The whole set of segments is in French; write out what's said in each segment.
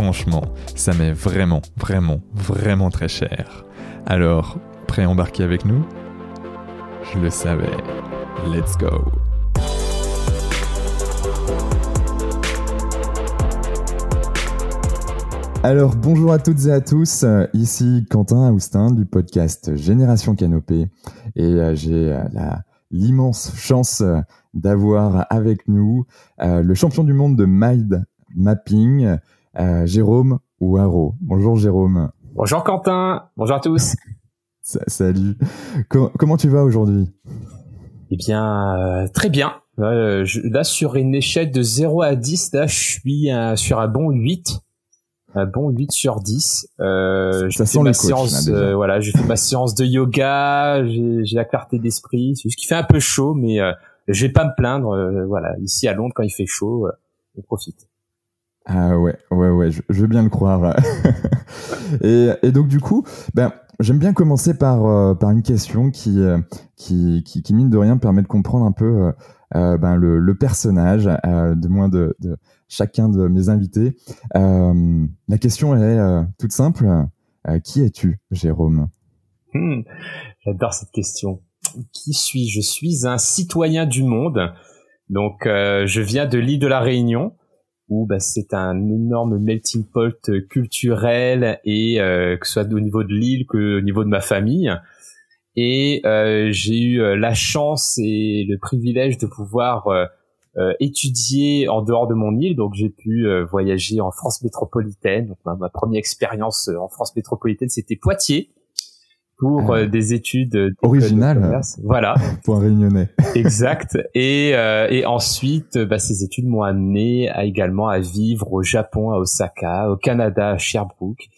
franchement, ça m'est vraiment, vraiment, vraiment très cher. Alors, prêt à embarquer avec nous? Je le savais. Let's go Alors bonjour à toutes et à tous, ici Quentin Aoustin du podcast Génération Canopée et euh, j'ai euh, l'immense chance d'avoir avec nous euh, le champion du monde de mind mapping, Jérôme Ouaro. Bonjour Jérôme. Bonjour Quentin, bonjour à tous. Salut. comment tu vas aujourd'hui? Eh bien, très bien. là, sur une échelle de 0 à 10, là, je suis sur un bon 8 un bon 8 sur 10. Euh, ça sent ma séance, euh, voilà, j'ai fait ma séance de yoga, j'ai la clarté d'esprit. C'est juste qu'il fait un peu chaud, mais euh, je vais pas me plaindre. Euh, voilà, ici à Londres, quand il fait chaud, euh, on profite. Ah ouais, ouais, ouais, je, veux bien le croire. et, et, donc du coup, ben, j'aime bien commencer par par une question qui, qui, qui, qui mine de rien permet de comprendre un peu euh, ben, le, le, personnage, euh, de moins de, de, chacun de mes invités. Euh, la question est toute simple. qui es-tu, Jérôme? Hmm, J'adore cette question. Qui suis-je? Je suis un citoyen du monde. Donc, je viens de l'île de la Réunion où bah, c'est un énorme melting pot culturel et que ce soit au niveau de l'île que au niveau de ma famille et euh, j'ai eu euh, la chance et le privilège de pouvoir euh, étudier en dehors de mon île. Donc j'ai pu voyager en France métropolitaine. Donc, ma, première expérience en France métropolitaine, c'était Poitiers pour ah. des études originales. Voilà. pour un réunionnais. exact. Et, et ensuite, bah, ces études m'ont amené à, également à vivre au Japon, à Osaka, au Canada, à Sherbrooke.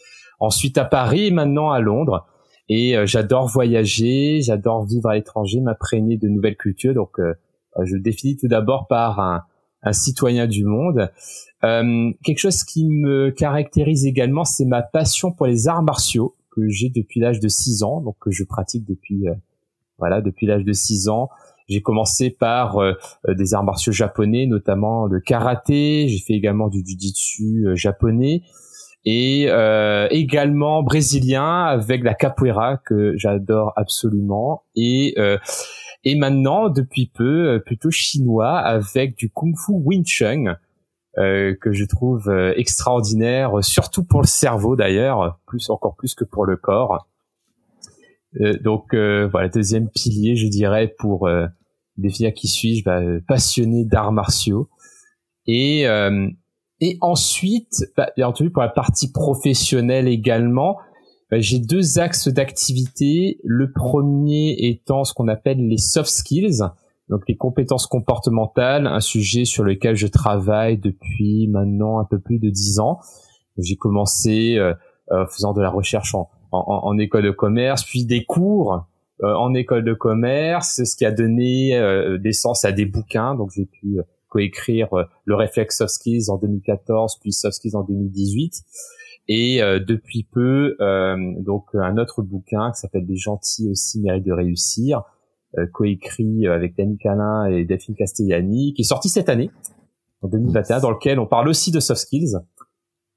Ensuite à Paris et maintenant à Londres. Et euh, j'adore voyager, j'adore vivre à l'étranger, m'imprégner de nouvelles cultures. Donc, euh, euh, je le définis tout d'abord par un, un, citoyen du monde. Euh, quelque chose qui me caractérise également, c'est ma passion pour les arts martiaux que j'ai depuis l'âge de 6 ans, donc que je pratique depuis voilà depuis l'âge de 6 ans. J'ai commencé par des arts martiaux japonais, notamment le karaté. J'ai fait également du jiu-jitsu japonais et euh, également brésilien avec la capoeira que j'adore absolument et euh, et maintenant depuis peu euh, plutôt chinois avec du kung-fu Wing Chun euh, que je trouve euh, extraordinaire surtout pour le cerveau d'ailleurs plus encore plus que pour le corps. Euh, donc voilà deuxième pilier je dirais pour définir qui suis-je bah, passionné d'arts martiaux. Et et ensuite, bah, bien entendu, pour la partie professionnelle également, bah, j'ai deux axes d'activité. Le premier étant ce qu'on appelle les soft skills, donc les compétences comportementales, un sujet sur lequel je travaille depuis maintenant un peu plus de dix ans. J'ai commencé euh, euh, faisant de la recherche en, en, en, école de commerce, puis des cours euh, en école de commerce, ce qui a donné euh, naissance à des bouquins. Donc j'ai pu coécrire euh, le réflexe soft en 2014 puis soft en 2018 et euh, depuis peu euh, donc un autre bouquin qui s'appelle des gentils aussi méritent de réussir coécrit avec Yannick Alain et Delphine Castellani qui est sorti cette année en 2021 dans lequel on parle aussi de soft skills.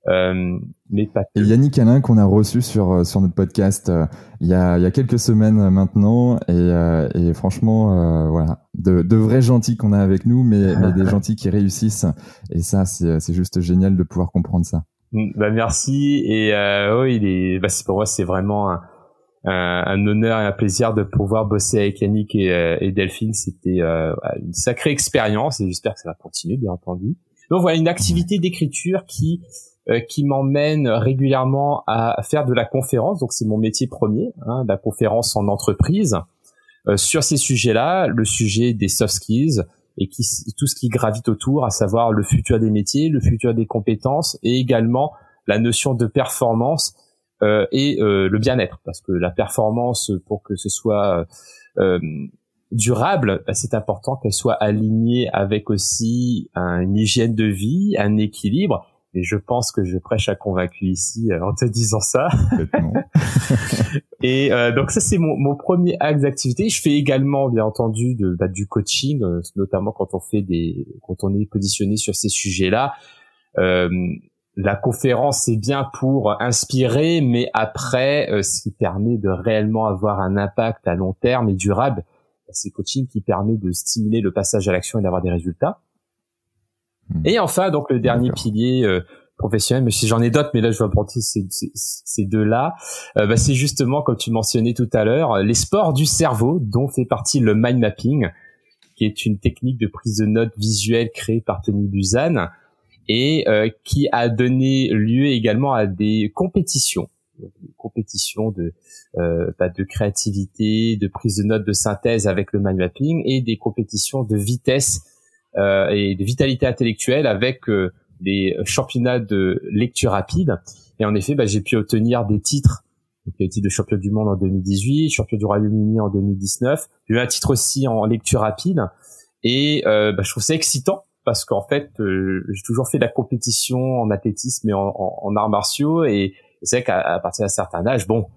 Euh, mais pas Et Yannick Alain qu'on a reçu sur euh, sur notre podcast euh, il y a il y a quelques semaines maintenant. Et, et franchement voilà. De, de vrais gentils qu'on a avec nous mais, mais des gentils qui réussissent. Et ça c'est c'est juste génial de pouvoir comprendre ça. Mm, bah merci. Et euh, il est bah pour moi c'est vraiment un, un, honneur et un plaisir de pouvoir bosser avec Yannick et, et Delphine c'était une sacrée expérience et j'espère que ça va continuer bien entendu. Donc voilà une activité d'écriture qui euh, qui m'emmène régulièrement à faire de la conférence. Donc c'est mon métier premier, hein, la conférence en entreprise euh, sur ces sujets-là, le sujet des soft skills et qui, tout ce qui gravite autour, à savoir le futur des métiers, le futur des compétences et également la notion de performance euh, et euh, le bien-être, parce que la performance, pour que ce soit euh, durable, bah, c'est important qu'elle soit alignée avec aussi une hygiène de vie, un équilibre. Et je pense que je prêche à convaincu ici en te disant ça. et donc ça c'est mon, mon, premier axe d'activité. Je fais également bien entendu de, bah, du coaching, notamment quand on fait des, quand on est positionné sur ces sujets-là. Euh, la conférence c'est bien pour inspirer, mais après, euh, ce qui permet de réellement avoir un impact à long terme et durable, c'est le coaching qui permet de stimuler le passage à l'action et d'avoir des résultats. Hmm. Et enfin, donc le dernier pilier euh, professionnel, mais si j'en ai d'autres, mais là je vais apporter ces, ces, deux-là, euh, bah, c'est justement, comme tu mentionnais tout à l'heure, les sports du cerveau, dont fait partie le mind mapping, qui est une technique de prise de notes visuelle créée par Tony Buzan et euh, qui a donné lieu également à des compétitions des compétitions de euh, bah, de créativité, de prise de notes, de synthèse avec le mind mapping et des compétitions de vitesse euh, et de vitalité intellectuelle avec euh, des championnats de lecture rapide. Et en effet, bah, j'ai pu obtenir des titres, donc les titres de champion du monde en 2018, champion du Royaume-Uni en 2019. J'ai eu un titre aussi en lecture rapide et bah, je trouve ça excitant parce qu'en fait, euh, j'ai toujours fait de la compétition en athlétisme et en, en, arts martiaux, et c'est vrai qu'à partir d'un certain âge, bon,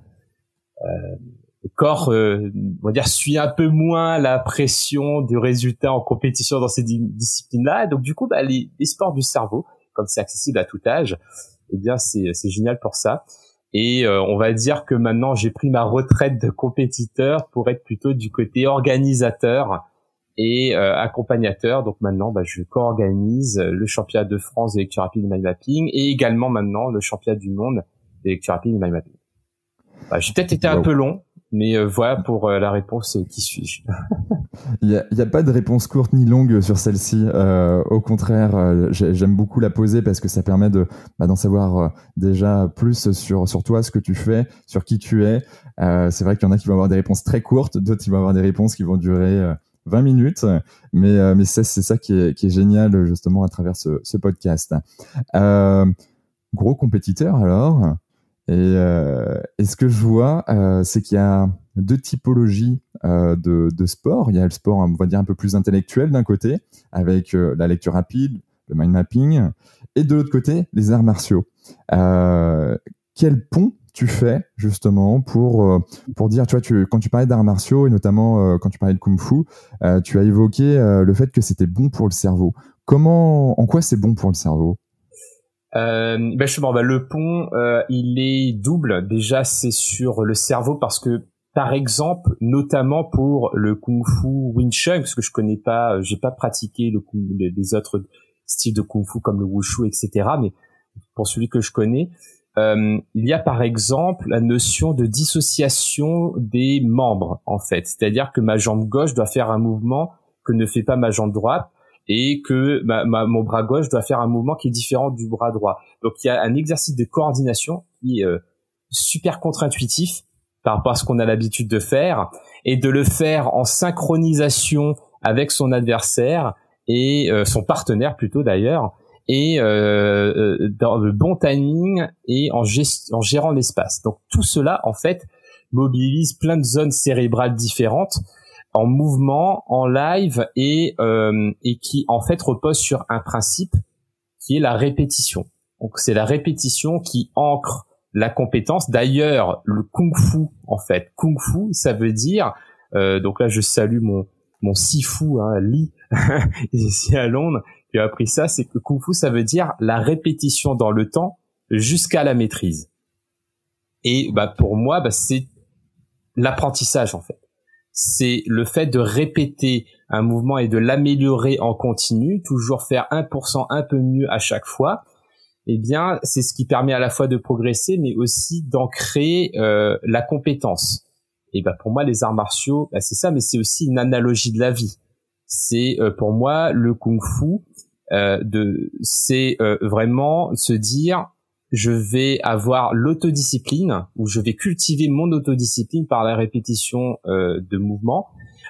euh, le corps, euh, on va dire, suit un peu moins la pression du résultat en compétition dans ces disciplines-là. Donc du coup, bah, les, les, sports du cerveau, comme c'est accessible à tout âge, eh bien, c'est génial pour ça. Et euh, on va dire que maintenant, j'ai pris ma retraite de compétiteur pour être plutôt du côté organisateur et euh, accompagnateur. Donc maintenant, bah, je co-organise le championnat de France de lecture rapide mind mapping et également maintenant le championnat du monde de lecture rapide mind mapping. Bah, j'ai peut-être été un peu long, mais euh, voilà pour euh, la réponse qui suit. Il n'y a, a, pas de réponse courte ni longue sur celle-ci. Euh, au contraire, j'aime beaucoup la poser parce que ça permet de bah, d'en savoir déjà plus sur sur toi, ce que tu fais, sur qui tu es. c'est vrai qu'il y en a qui vont avoir des réponses très courtes, d'autres qui vont avoir des réponses qui vont durer 20 minutes, mais, euh, c'est ça qui est, génial justement à travers ce, podcast. Euh, gros compétiteur alors, et, euh, et, ce que je vois, c'est qu'il y a deux typologies de, de, sport. Il y a le sport, on va dire, un peu plus intellectuel d'un côté, avec la lecture rapide, le mind mapping, et de l'autre côté, les arts martiaux. quel pont tu fais justement pour euh, pour dire tu vois quand tu parlais d'arts martiaux et notamment euh, quand tu parlais de kung-fu euh, tu as évoqué le fait que c'était bon pour le cerveau comment en quoi c'est bon pour le cerveau? Ben justement, ben le pont, il est double. Déjà, c'est sur le cerveau parce que, par exemple, notamment pour le kung-fu Wing Chun, parce que je connais pas, j'ai pas pratiqué le les autres styles de kung-fu comme le wushu, etc. Mais pour celui que je connais, il y a par exemple la notion de dissociation des membres en fait, c'est-à-dire que ma jambe gauche doit faire un mouvement que ne fait pas ma jambe droite et que ma, mon bras gauche doit faire un mouvement qui est différent du bras droit. Donc il y a un exercice de coordination qui est euh, super contre-intuitif par rapport à ce qu'on a l'habitude de faire et de le faire en synchronisation avec son adversaire et euh, son partenaire plutôt d'ailleurs et euh, euh, dans le bon timing et en, en gérant l'espace. Donc tout cela en fait mobilise plein de zones cérébrales différentes en mouvement, en live et euh, et qui en fait repose sur un principe qui est la répétition. Donc c'est la répétition qui ancre la compétence. D'ailleurs, le kung-fu en fait, kung-fu ça veut dire euh, donc là je salue mon mon sifu hein, Lee ici à Londres a appris ça, c'est que Kung Fu, ça veut dire la répétition dans le temps jusqu'à la maîtrise. Et bah pour moi, bah, c'est l'apprentissage en fait. C'est le fait de répéter un mouvement et de l'améliorer en continu, toujours faire 1% un peu mieux à chaque fois. Eh bien, c'est ce qui permet à la fois de progresser, mais aussi d'ancrer euh, la compétence. Et bah pour moi, les arts martiaux, bah, c'est ça, mais c'est aussi une analogie de la vie. C'est euh, pour moi le kung-fu, de c'est euh, vraiment se dire je vais avoir l'autodiscipline ou je vais cultiver mon autodiscipline par la répétition euh, de mouvements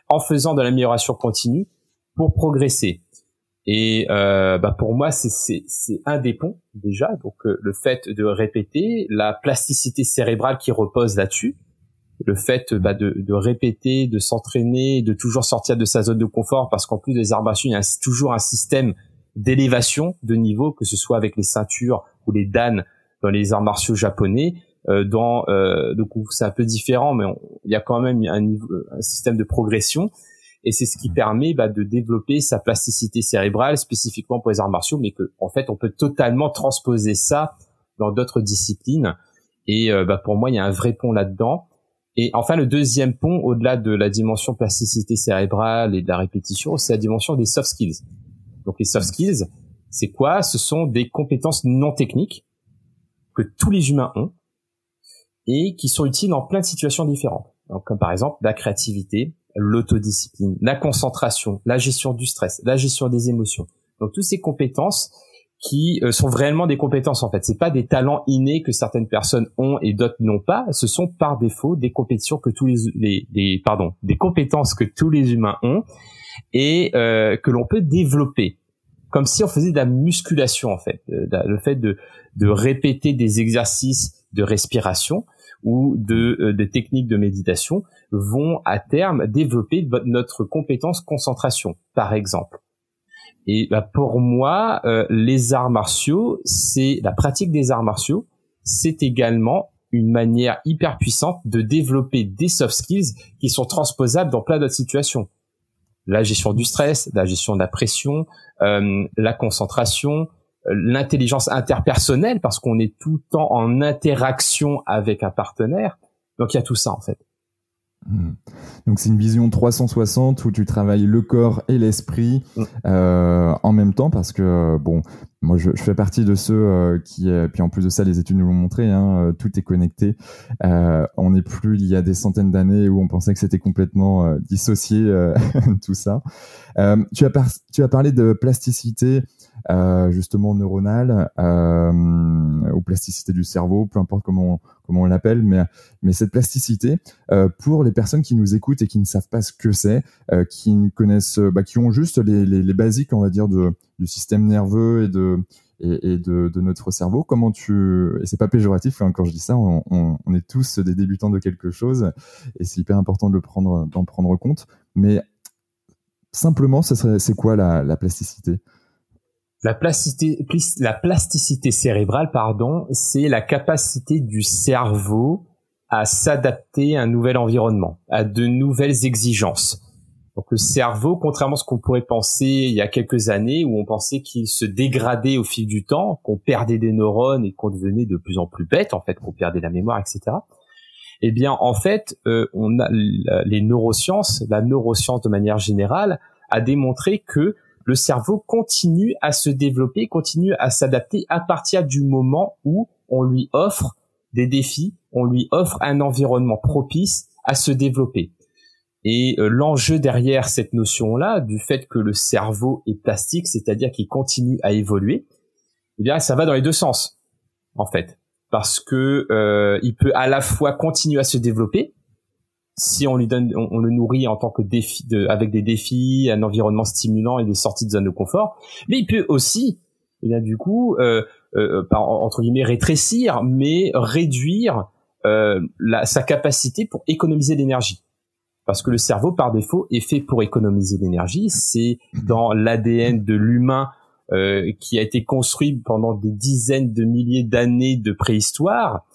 en faisant de l'amélioration continue pour progresser. Et euh, bah pour moi, c'est un des ponts déjà. Donc euh, le fait de répéter, la plasticité cérébrale qui repose là-dessus, le fait bah, de, de, répéter, de s'entraîner, de toujours sortir de sa zone de confort, parce qu'en plus des arts il y a toujours un système d'élévation de niveau, que ce soit avec les ceintures ou les dan dans les arts martiaux japonais. Euh, dans euh, donc c'est un peu différent, mais il y a quand même un, un système de progression et c'est ce qui permet bah, de développer sa plasticité cérébrale spécifiquement pour les arts martiaux, mais que en fait on peut totalement transposer ça dans d'autres disciplines. Et euh, bah, pour moi, il y a un vrai pont là-dedans. Et enfin, le deuxième pont, au-delà de la dimension plasticité cérébrale et de la répétition, c'est la dimension des soft skills. Donc les soft skills, c'est quoi? Ce sont des compétences non techniques que tous les humains ont et qui sont utiles dans plein de situations différentes. Donc, comme par exemple la créativité, l'autodiscipline, la concentration, la gestion du stress, la gestion des émotions. Donc toutes ces compétences qui euh, sont réellement des compétences en fait. C'est pas des talents innés que certaines personnes ont et d'autres n'ont pas. Ce sont par défaut des compétitions que tous les, pardon des compétences que tous les humains ont et euh, que l'on peut développer comme si on faisait de la musculation en fait, euh, le fait de de répéter des exercices de respiration ou de, euh, des techniques de méditation vont à terme développer notre compétence concentration, par exemple. Et bah, pour moi, euh, les arts martiaux, c'est la pratique des arts martiaux, c'est également une manière hyper puissante de développer des soft skills qui sont transposables dans plein d'autres situations. La gestion du stress, la gestion de la pression, euh, la concentration, l'intelligence interpersonnelle parce qu'on est tout le temps en interaction avec un partenaire. Donc il y a tout ça en fait. Hmm. Donc c'est une vision 360 où tu travailles le corps et l'esprit hmm. euh, en même temps parce que bon moi je, fais partie de ceux euh, qui euh, puis en plus de ça les études nous l'ont montré hein, tout est connecté on n'est plus il y a des centaines d'années où on pensait que c'était complètement dissocié tout ça tu as tu as parlé de plasticité euh, justement neuronale euh, ou plasticité du cerveau, peu importe comment on, comment on l'appelle, mais mais cette plasticité euh, pour les personnes qui nous écoutent et qui ne savent pas ce que c'est, euh, qui ne connaissent, bah, qui ont juste les, les, basiques, on va dire, de, du système nerveux et de et, de, de, notre cerveau. Comment tu et c'est pas péjoratif hein, quand je dis ça, on, on, on, est tous des débutants de quelque chose et c'est hyper important de le prendre d'en prendre compte. Mais simplement, c'est quoi la, la plasticité? La plasticité, la plasticité cérébrale, pardon, c'est la capacité du cerveau à s'adapter à un nouvel environnement, à de nouvelles exigences. Donc le cerveau, contrairement à ce qu'on pourrait penser il y a quelques années, où on pensait qu'il se dégradait au fil du temps, qu'on perdait des neurones et qu'on devenait de plus en plus bête, en fait, qu'on perdait la mémoire, etc. Eh bien, en fait, euh, on a les neurosciences, la neuroscience de manière générale, a démontré que le cerveau continue à se développer, continue à s'adapter à partir du moment où on lui offre des défis, on lui offre un environnement propice à se développer. Et euh, l'enjeu derrière cette notion-là, du fait que le cerveau est plastique, c'est-à-dire qu'il continue à évoluer, eh bien, ça va dans les deux sens, en fait, parce que euh, il peut à la fois continuer à se développer, si on lui donne, on, le nourrit en tant que défi, de, avec des défis, un environnement stimulant et des sorties de zone de confort. Mais il peut aussi, eh du coup, euh, euh, entre guillemets rétrécir, mais réduire euh, la, sa capacité pour économiser l'énergie. Parce que le cerveau, par défaut, est fait pour économiser l'énergie. C'est dans l'ADN de l'humain euh, qui a été construit pendant des dizaines de milliers d'années de préhistoire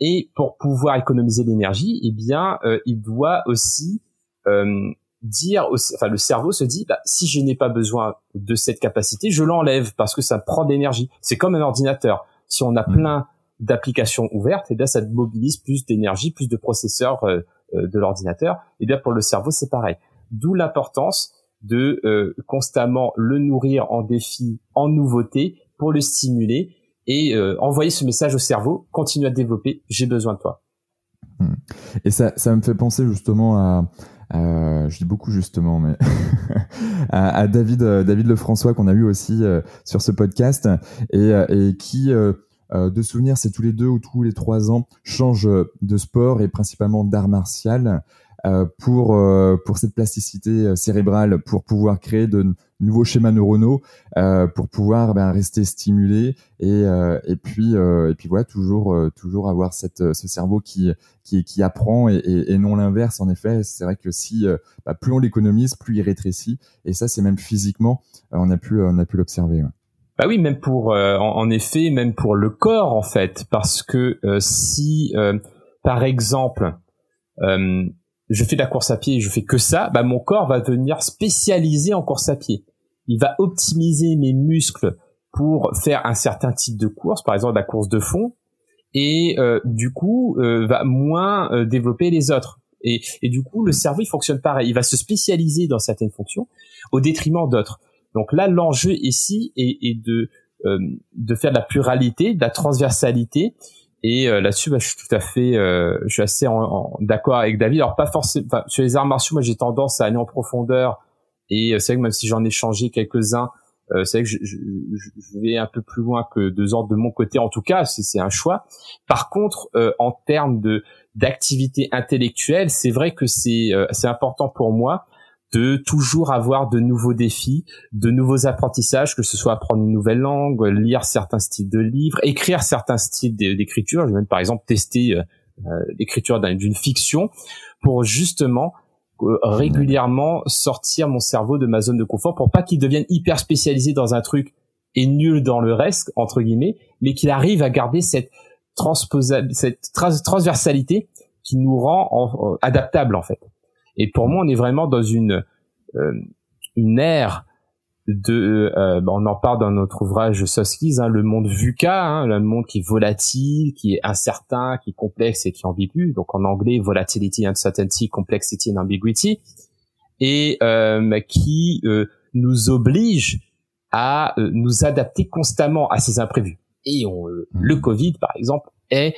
et pour pouvoir économiser l'énergie, eh bien, euh, il doit aussi euh, dire, aussi, enfin, le cerveau se dit, bah, si je n'ai pas besoin de cette capacité, je l'enlève parce que ça prend d'énergie. C'est comme un ordinateur. Si on a mmh. plein d'applications ouvertes, eh bien, ça mobilise plus d'énergie, plus de processeurs euh, de l'ordinateur. Eh bien, pour le cerveau, c'est pareil. D'où l'importance de constamment le nourrir en défis, en nouveautés, pour le stimuler et euh, envoyer ce message au cerveau, continue à développer, j'ai besoin de toi. Hmm. Et ça, ça me fait penser justement à, je dis beaucoup justement, mais à, David, euh, David Lefrançois qu'on a eu aussi euh, sur ce podcast et, et qui de souvenir, c'est tous les deux ou tous les trois ans, change de sport et principalement d'art martial pour pour cette plasticité cérébrale, pour pouvoir créer de, nouveaux schémas neuronaux pour pouvoir ben, rester stimulé et, et puis et puis voilà toujours toujours avoir cette ce cerveau qui qui, apprend et, et, non l'inverse. En effet, c'est vrai que si bah, plus on l'économise, plus il rétrécit et ça c'est même physiquement on a pu on a pu l'observer. Bah oui, même pour, euh, en, effet, même pour le corps en fait, parce que euh, si, euh, par exemple, je fais de la course à pied et je fais que ça, bah mon corps va devenir spécialisé en course à pied. Il va optimiser mes muscles pour faire un certain type de course, par exemple la course de fond, et du coup va moins développer les autres. Et, et du coup, le cerveau il fonctionne pareil. Il va se spécialiser dans certaines fonctions au détriment d'autres. Donc là, l'enjeu ici est, de euh, de faire de la pluralité, de la transversalité. Et euh, là-dessus, bah, je suis tout à fait, euh, je suis assez d'accord avec David. Alors pas forcément, sur les arts martiaux, moi j'ai tendance à aller en profondeur. Et c'est vrai que même si j'en ai changé quelques-uns, c'est vrai que je, je, vais un peu plus loin que deux ordres de mon côté. En tout cas, c'est un choix. Par contre, en termes de d'activité intellectuelle, c'est vrai que c'est c'est important pour moi de toujours avoir de nouveaux défis, de nouveaux apprentissages, que ce soit apprendre une nouvelle langue, lire certains styles de livres, écrire certains styles d'écriture. Je vais même par exemple tester euh, euh, l'écriture d'une fiction pour justement euh, régulièrement sortir mon cerveau de ma zone de confort pour pas qu'il devienne hyper spécialisé dans un truc et nul dans le reste entre guillemets, mais qu'il arrive à garder cette cette transversalité qui nous rend adaptable en fait. Et pour moi, on est vraiment dans une euh, une ère de, euh, bah, on en parle dans notre ouvrage Soskies, hein, le monde VUCA, hein, le monde qui est volatile, qui est incertain, qui est complexe et qui est ambigu. Donc en anglais, volatility, uncertainty, complexity and ambiguity, et euh, qui euh, nous oblige à nous adapter constamment à ces imprévus. Et on, le Covid, par exemple, est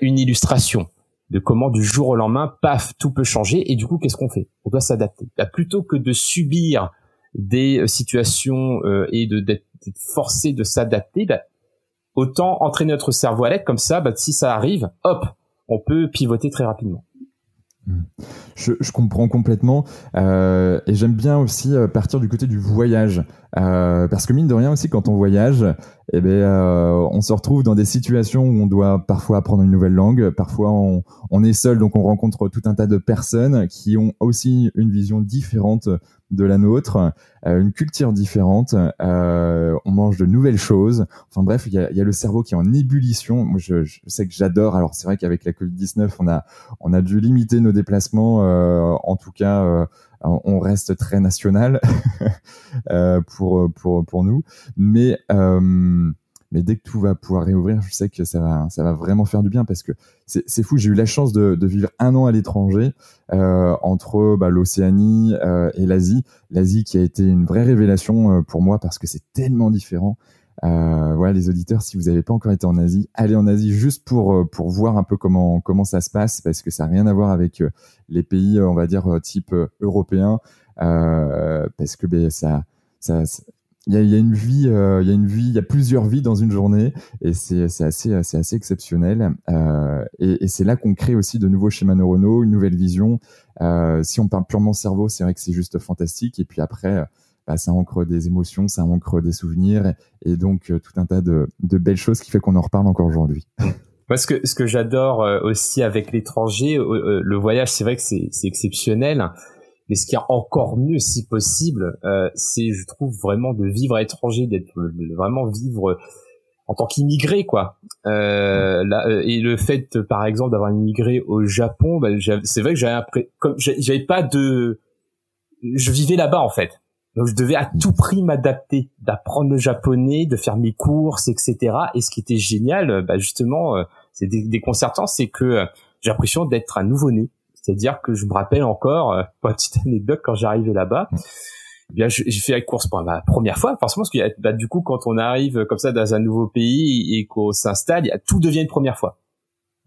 une illustration de comment du jour au lendemain, paf, tout peut changer et du coup, qu'est-ce qu'on fait? On doit s'adapter. Bah, plutôt que de subir des euh, situations euh, et de d'être forcé de s'adapter, bah, autant entraîner notre cerveau à l'aide comme ça, bah, si ça arrive, hop, on peut pivoter très rapidement. Je, comprends complètement euh, et j'aime bien aussi euh, partir du côté du voyage euh, parce que mine de rien aussi quand on voyage eh euh, on se retrouve dans des situations où on doit parfois apprendre une nouvelle langue parfois on, est seul donc on rencontre tout un tas de personnes qui ont aussi une vision différente de la nôtre, euh, une culture différente, euh, on mange de nouvelles choses. Enfin bref, il y a, y a, le cerveau qui est en ébullition. Moi, je, je sais que j'adore. Alors c'est vrai qu'avec la Covid-19, on a on a dû limiter nos déplacements. Euh, en tout cas, euh, on reste très national pour pour pour nous. Mais mais dès que tout va pouvoir réouvrir, je sais que ça va, ça va vraiment faire du bien parce que c'est fou. J'ai eu la chance de, vivre un an à l'étranger euh, entre bah, l'Océanie euh, et l'Asie. L'Asie qui a été une vraie révélation euh, pour moi parce que c'est tellement différent. Voilà, les auditeurs, si vous n'avez pas encore été en Asie, allez en Asie juste pour pour voir un peu comment comment ça se passe parce que ça n'a rien à voir avec les pays, on va dire type européen, parce que ben, ça il y a, y a, une vie, euh, il y a une vie, il y a plusieurs vies dans une journée, et c'est assez, c'est assez exceptionnel. Euh, et, et c'est là qu'on crée aussi de nouveaux schémas neuronaux, une nouvelle vision. Euh, si on parle purement cerveau, c'est vrai que c'est juste fantastique. Et puis après, bah, ça ancre des émotions, ça ancre des souvenirs, et, donc euh, tout un tas de, de, belles choses qui fait qu'on en reparle encore aujourd'hui. Moi, ce que, ce que j'adore euh, aussi avec l'étranger, euh, le voyage, c'est vrai que c'est exceptionnel. Mais ce qui est encore mieux, si possible, euh, c'est, je trouve, vraiment de vivre à l'étranger, d'être vraiment vivre en tant qu'immigré, quoi. Euh, là, euh, et le fait, par exemple, d'avoir immigré au Japon, bah, c'est vrai que j'avais comme j'avais pas de, je vivais là-bas en fait. Donc je devais à tout prix m'adapter, d'apprendre le japonais, de faire mes courses, etc. Et ce qui était génial, bah justement, euh, c'est déconcertant, c'est que j'ai l'impression d'être un nouveau-né. C'est-à-dire que je me rappelle encore, euh, pour une petite anecdote, quand j'arrivais là-bas, eh bien j'ai fait la course pour ma première fois, forcément, parce que bah, du coup, quand on arrive comme ça dans un nouveau pays et qu'on s'installe, tout devient une première fois.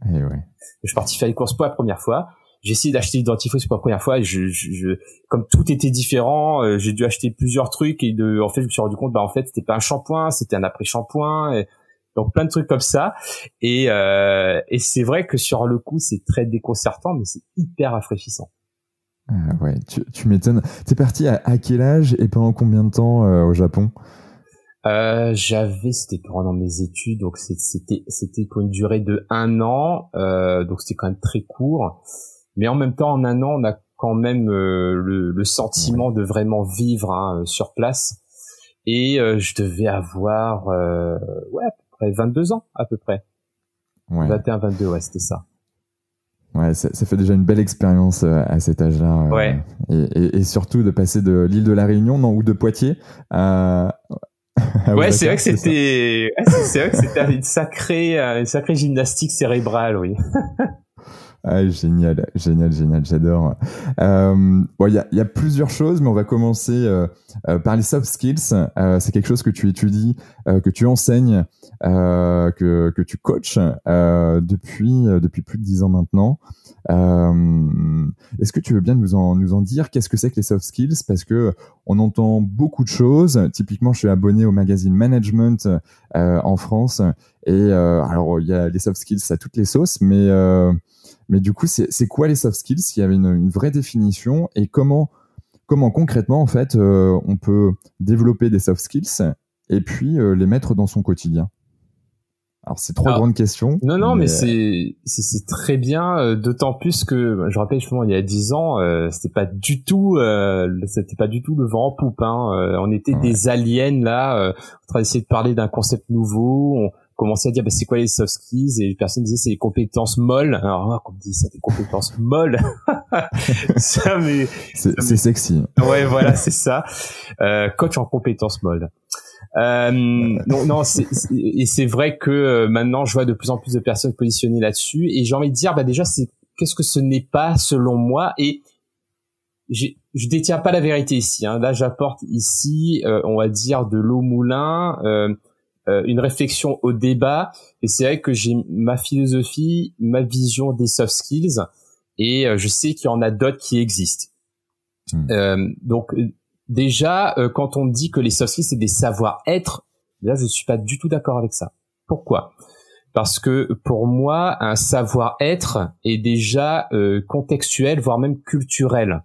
Et eh ouais. Je suis parti faire les courses pour la première fois. J'ai essayé d'acheter des dentifrice pour la première fois. Et je, je, comme tout était différent, euh, j'ai dû acheter plusieurs trucs et de, en fait, je me suis rendu compte, bah en fait, c'était pas un shampoing, c'était un après-shampoing. Et, donc plein de trucs comme ça et euh, et c'est vrai que sur le coup c'est très déconcertant mais c'est hyper rafraîchissant Ah ouais, tu, tu m'étonnes. T'es parti à, à, quel âge et pendant combien de temps euh, au Japon? Euh, J'avais, c'était pendant mes études, donc c'était c'était pour une durée de un an, euh, donc c'était quand même très court. Mais en même temps, en un an, on a quand même euh, le, le, sentiment de vraiment vivre hein, sur place. Et euh, je devais avoir ouais près 22 ans à peu près. Ouais. 21, 22, ouais, c'était ça. Ouais, ça, ça, fait déjà une belle expérience euh, à cet âge-là. Euh, ouais. Et, et, et, surtout de passer de l'île de la Réunion, non, ou de Poitiers à. ouais, c'est vrai que c'était, c'est vrai que c'était une sacrée, euh, une sacrée gymnastique cérébrale, oui. Ah, génial, génial, génial, j'adore. Euh, bon, il y a, y a, plusieurs choses, mais on va commencer euh, euh, par les soft skills. Euh, c'est quelque chose que tu étudies, euh, que tu enseignes, euh, que, que tu coaches depuis depuis plus de dix ans maintenant. Est-ce que tu veux bien nous en nous en dire Qu'est-ce que c'est que les soft skills? Parce que on entend beaucoup de choses. Typiquement, je suis abonné au magazine Management en France, et alors il y a les soft skills à toutes les sauces, mais mais du coup, c'est quoi les soft skills? S'il y avait une, une, vraie définition et comment, comment concrètement, en fait, euh, on peut développer des soft skills et puis euh, les mettre dans son quotidien? Alors c'est trois grandes questions. Non non mais, c'est c'est très bien euh, d'autant plus que je rappelle justement il y a dix ans euh, c'était pas du tout euh, c'était pas du tout le vent en poupe hein. on était des aliens là en train d'essayer de parler d'un concept nouveau on, commençait à dire bah, c'est quoi les soft skills? Et les personnes disaient c'est les compétences molles. Alors on dit ça des compétences molles. Ça mais c'est sexy. Ouais voilà c'est ça. Euh, coach en compétences molles. Euh, non, non, et c'est vrai que euh, maintenant je vois de plus en plus de personnes positionnées là-dessus, et j'ai envie de dire, bah déjà, c'est qu'est-ce que ce n'est pas selon moi, et je détiens pas la vérité ici. Hein. Là, j'apporte ici, euh, on va dire, de l'eau moulin, euh, une réflexion au débat. Et c'est vrai que j'ai ma philosophie, ma vision des soft skills, et euh, je sais qu'il y en a d'autres qui existent. Hmm. Euh, donc déjà, quand on dit que les soft skills c'est des savoir-être, là je suis pas du tout d'accord avec ça. Pourquoi? Parce que pour moi, un savoir-être est déjà contextuel, voire même culturel.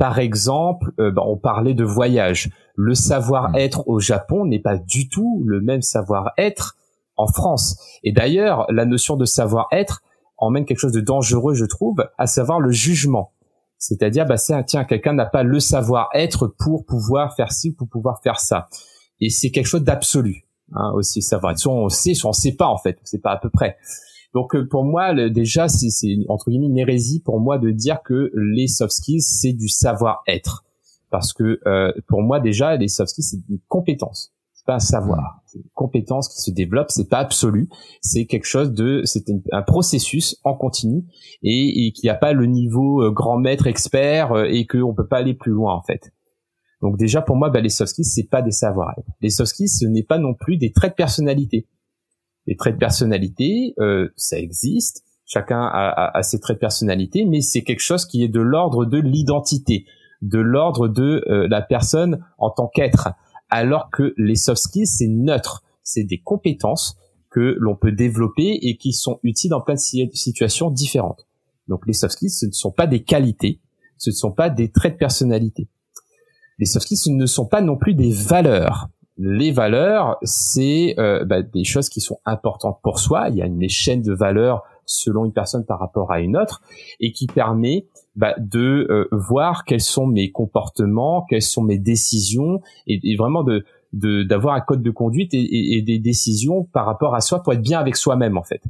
Par exemple, euh, bah, on parlait de voyage. Le savoir-être au Japon n'est pas du tout le même savoir-être en France. Et d'ailleurs, la notion de savoir-être emmène quelque chose de dangereux, je trouve, à savoir le jugement. C'est-à-dire, bah, c'est tiens, quelqu'un n'a pas le savoir-être pour pouvoir faire ci, pour pouvoir faire ça. Et c'est quelque chose d'absolu, hein, aussi, savoir-être. Soit on sait, soit on sait pas, en fait. C'est pas à peu près. Donc euh, pour moi, déjà, c'est entre guillemets une hérésie pour moi de dire que les soft skills c'est du savoir-être, parce que euh, pour moi déjà, les soft skills c'est une compétence, c'est pas un savoir, c'est une compétence qui se développe, c'est pas absolu, c'est quelque chose de, c'est un processus en continu et, et qui a pas le niveau euh, grand maître expert et qu'on peut pas aller plus loin en fait. Donc déjà pour moi, bah, les soft skills c'est pas des savoirs. Les soft skills ce n'est pas non plus des traits de personnalité les traits de personnalité, euh, ça existe. Chacun a, a, ses traits de personnalité, mais c'est quelque chose qui est de l'ordre de l'identité, de l'ordre de euh, la personne en tant qu'être. Alors que les soft skills, c'est neutre, c'est des compétences que l'on peut développer et qui sont utiles dans plein de situations différentes. Donc les soft skills, ce ne sont pas des qualités, ce ne sont pas des traits de personnalité. Les soft skills, ce ne sont pas non plus des valeurs les valeurs, c'est euh, bah, des choses qui sont importantes pour soi. Il y a une échelle de valeurs selon une personne par rapport à une autre et qui permet bah, de euh, voir quels sont mes comportements, quelles sont mes décisions et, vraiment de d'avoir un code de conduite et, des décisions par rapport à soi pour être bien avec soi-même en fait.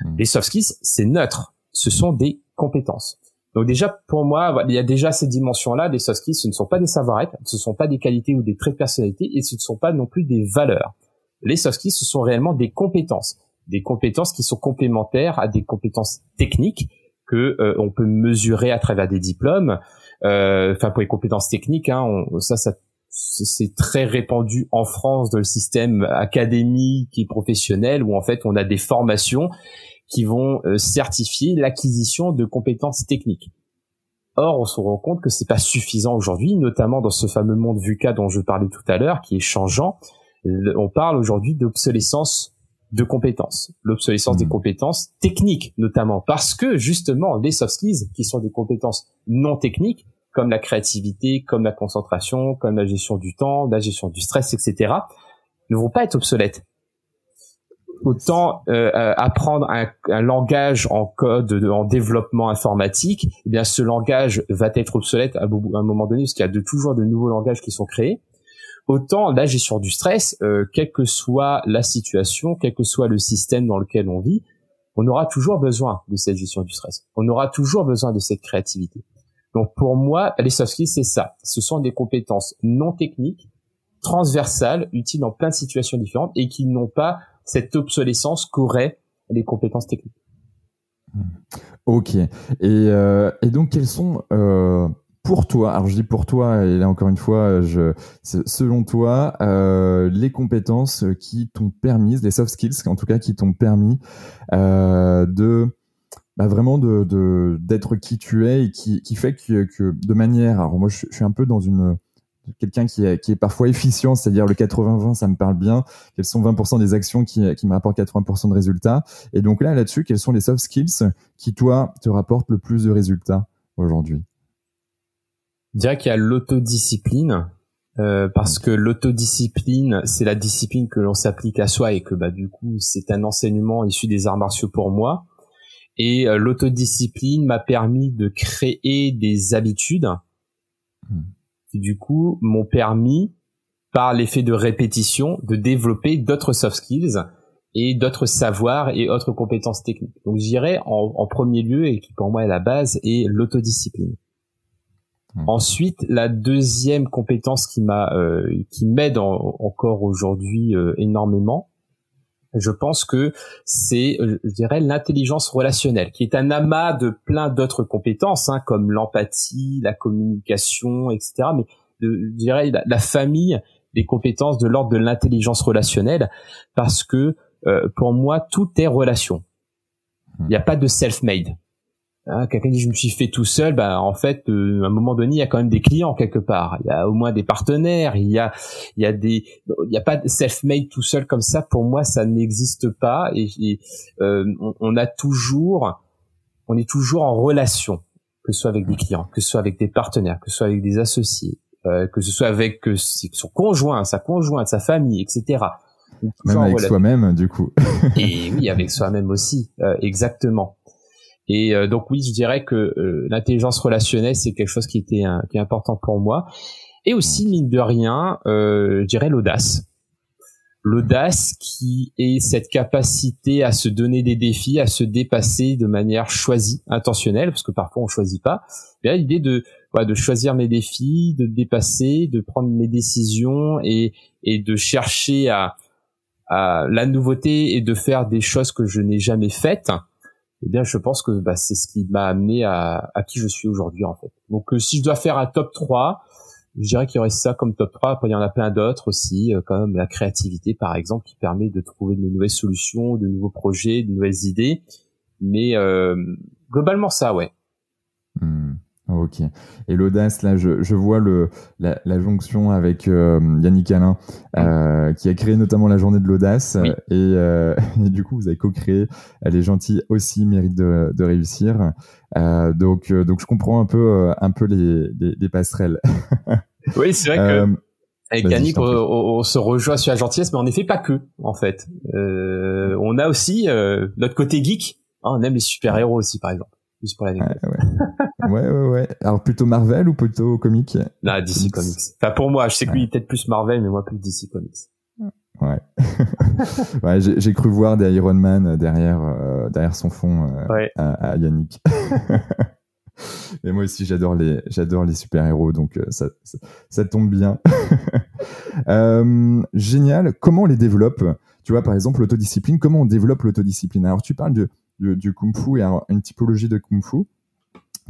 Mmh. Les soft skills, c'est neutre. Ce sont des compétences. Donc déjà, pour moi, il y a déjà ces dimensions-là des soft skills. Ce ne sont pas des savoir-être, ce ne sont pas des qualités ou des traits de personnalité, et ce ne sont pas non plus des valeurs. Les soft skills, ce sont réellement des compétences, des compétences qui sont complémentaires à des compétences techniques que euh, on peut mesurer à travers des diplômes. Euh, enfin, pour les compétences techniques, hein, ça, ça c'est très répandu en France dans le système académique et professionnel où en fait on a des formations qui vont euh, certifier l'acquisition de compétences techniques. Or, on se rend compte que c'est pas suffisant aujourd'hui, notamment dans ce fameux monde VUCA dont je parlais tout à l'heure, qui est changeant. On parle aujourd'hui d'obsolescence de compétences, l'obsolescence des hmm. compétences techniques notamment, parce que justement les soft skills, qui sont des compétences non techniques, comme la créativité, comme la concentration, comme la gestion du temps, la gestion du stress, etc., ne vont pas être obsolètes. Autant euh, euh, apprendre un, un, langage en code, en développement informatique, eh bien ce langage va être obsolète à, un moment donné, parce qu'il y a de toujours de nouveaux langages qui sont créés. Autant la gestion du stress, euh, quelle que soit la situation, quel que soit le système dans lequel on vit, on aura toujours besoin de cette gestion du stress. On aura toujours besoin de cette créativité. Donc pour moi, les soft skills, c'est ça. Ce sont des compétences non techniques, transversales, utiles dans plein de situations différentes et qui n'ont pas cette obsolescence qu'auraient les compétences techniques. Ok. Et, euh, et donc, quels sont euh, pour toi, alors je dis pour toi, et là encore une fois, selon toi, euh, les compétences qui t'ont permis, les soft skills en tout cas, qui t'ont permis euh, de bah vraiment d'être qui tu es et qui, fait que, que de manière, alors moi je, suis un peu dans une quelqu'un qui est, qui est parfois efficient, c'est-à-dire le 80-20, ça me parle bien. Quelles sont 20% des actions qui, qui me rapportent 80% de résultats Et donc là, là-dessus, quels sont les soft skills qui, toi, te rapportent le plus de résultats aujourd'hui? Dirais qu'il y a l'autodiscipline, euh, parce que l'autodiscipline, c'est la discipline que l'on s'applique à soi et que bah du coup c'est un enseignement issu des arts martiaux pour moi. Et euh, l'autodiscipline m'a permis de créer des habitudes hmm. qui du coup m'ont permis par l'effet de répétition de développer d'autres soft skills et d'autres savoirs et autres compétences techniques. Donc je dirais en, en premier lieu et qui pour moi est la base est l'autodiscipline. Mmh. Ensuite, la deuxième compétence qui m'a, euh, qui m'aide encore aujourd'hui euh, énormément, je pense que c'est, euh, je dirais, l'intelligence relationnelle, qui est un amas de plein d'autres compétences, hein, comme l'empathie, la communication, etc. Mais je dirais la, famille des compétences de l'ordre de l'intelligence relationnelle, parce que pour moi, tout est relation. Mmh. Il n'y a pas de self-made. Hein, quelqu'un dit je me suis fait tout seul, bah en fait euh, à un moment donné il y a quand même des clients quelque part, il y a au moins des partenaires, il y a il y a des il y a pas de self-made tout seul comme ça pour moi ça n'existe pas et, euh, on, a toujours on est toujours en relation que ce soit avec des clients, que ce soit avec des partenaires, que ce soit avec des associés, euh, que ce soit avec son conjoint, sa conjointe, sa famille, etc. Même avec soi-même du coup. et oui avec soi-même aussi exactement. Et euh, donc oui, je dirais que euh, l'intelligence relationnelle c'est quelque chose qui était qui est important pour moi. Et aussi mine de rien, euh, je dirais l'audace. L'audace qui est cette capacité à se donner des défis, à se dépasser de manière choisie, intentionnelle, parce que parfois on choisit pas. Mais l'idée de de choisir mes défis, de dépasser, de prendre mes décisions et et de chercher à à la nouveauté et de faire des choses que je n'ai jamais faites eh bien je pense que bah, c'est ce qui m'a amené à, à qui je suis aujourd'hui en fait. Donc euh, si je dois faire un top 3, je dirais qu'il y aurait ça comme top 3. Après il y en a plein d'autres aussi, euh, comme la créativité par exemple, qui permet de trouver de nouvelles solutions, de nouveaux projets, de nouvelles idées. Mais euh, globalement ça, ouais. Hmm. Ok. Et l'audace, là, je, je vois le, la, la jonction avec euh, Yannick Alain, euh, qui a créé notamment la journée de l'audace. Euh, et, du coup, vous avez co-créé Elle est gentille aussi, mérite de, de réussir. donc, donc, je comprends un peu, un peu les, les, passerelles. oui, c'est vrai que. Avec Yannick, on, se rejoint sur la gentillesse, mais en effet pas que, en fait. on a aussi notre côté geek. Ah, on aime les super-héros aussi, par exemple. Juste pour la ouais, ouais, ouais. Alors plutôt Marvel ou plutôt comics? Non, DC Comics. Enfin pour moi, je sais que lui peut-être plus Marvel, mais moi plus DC Comics. Ouais. ouais j'ai cru voir des Iron Man derrière, euh, derrière son fond euh, à, Yannick. Mais moi aussi, j'adore les, j'adore les super-héros, donc euh, ça, ça, tombe bien. génial. Comment on les développe Tu vois, par exemple, l'autodiscipline. Comment on développe l'autodiscipline? Alors, tu parles de, du, kung fu et une typologie de kung fu.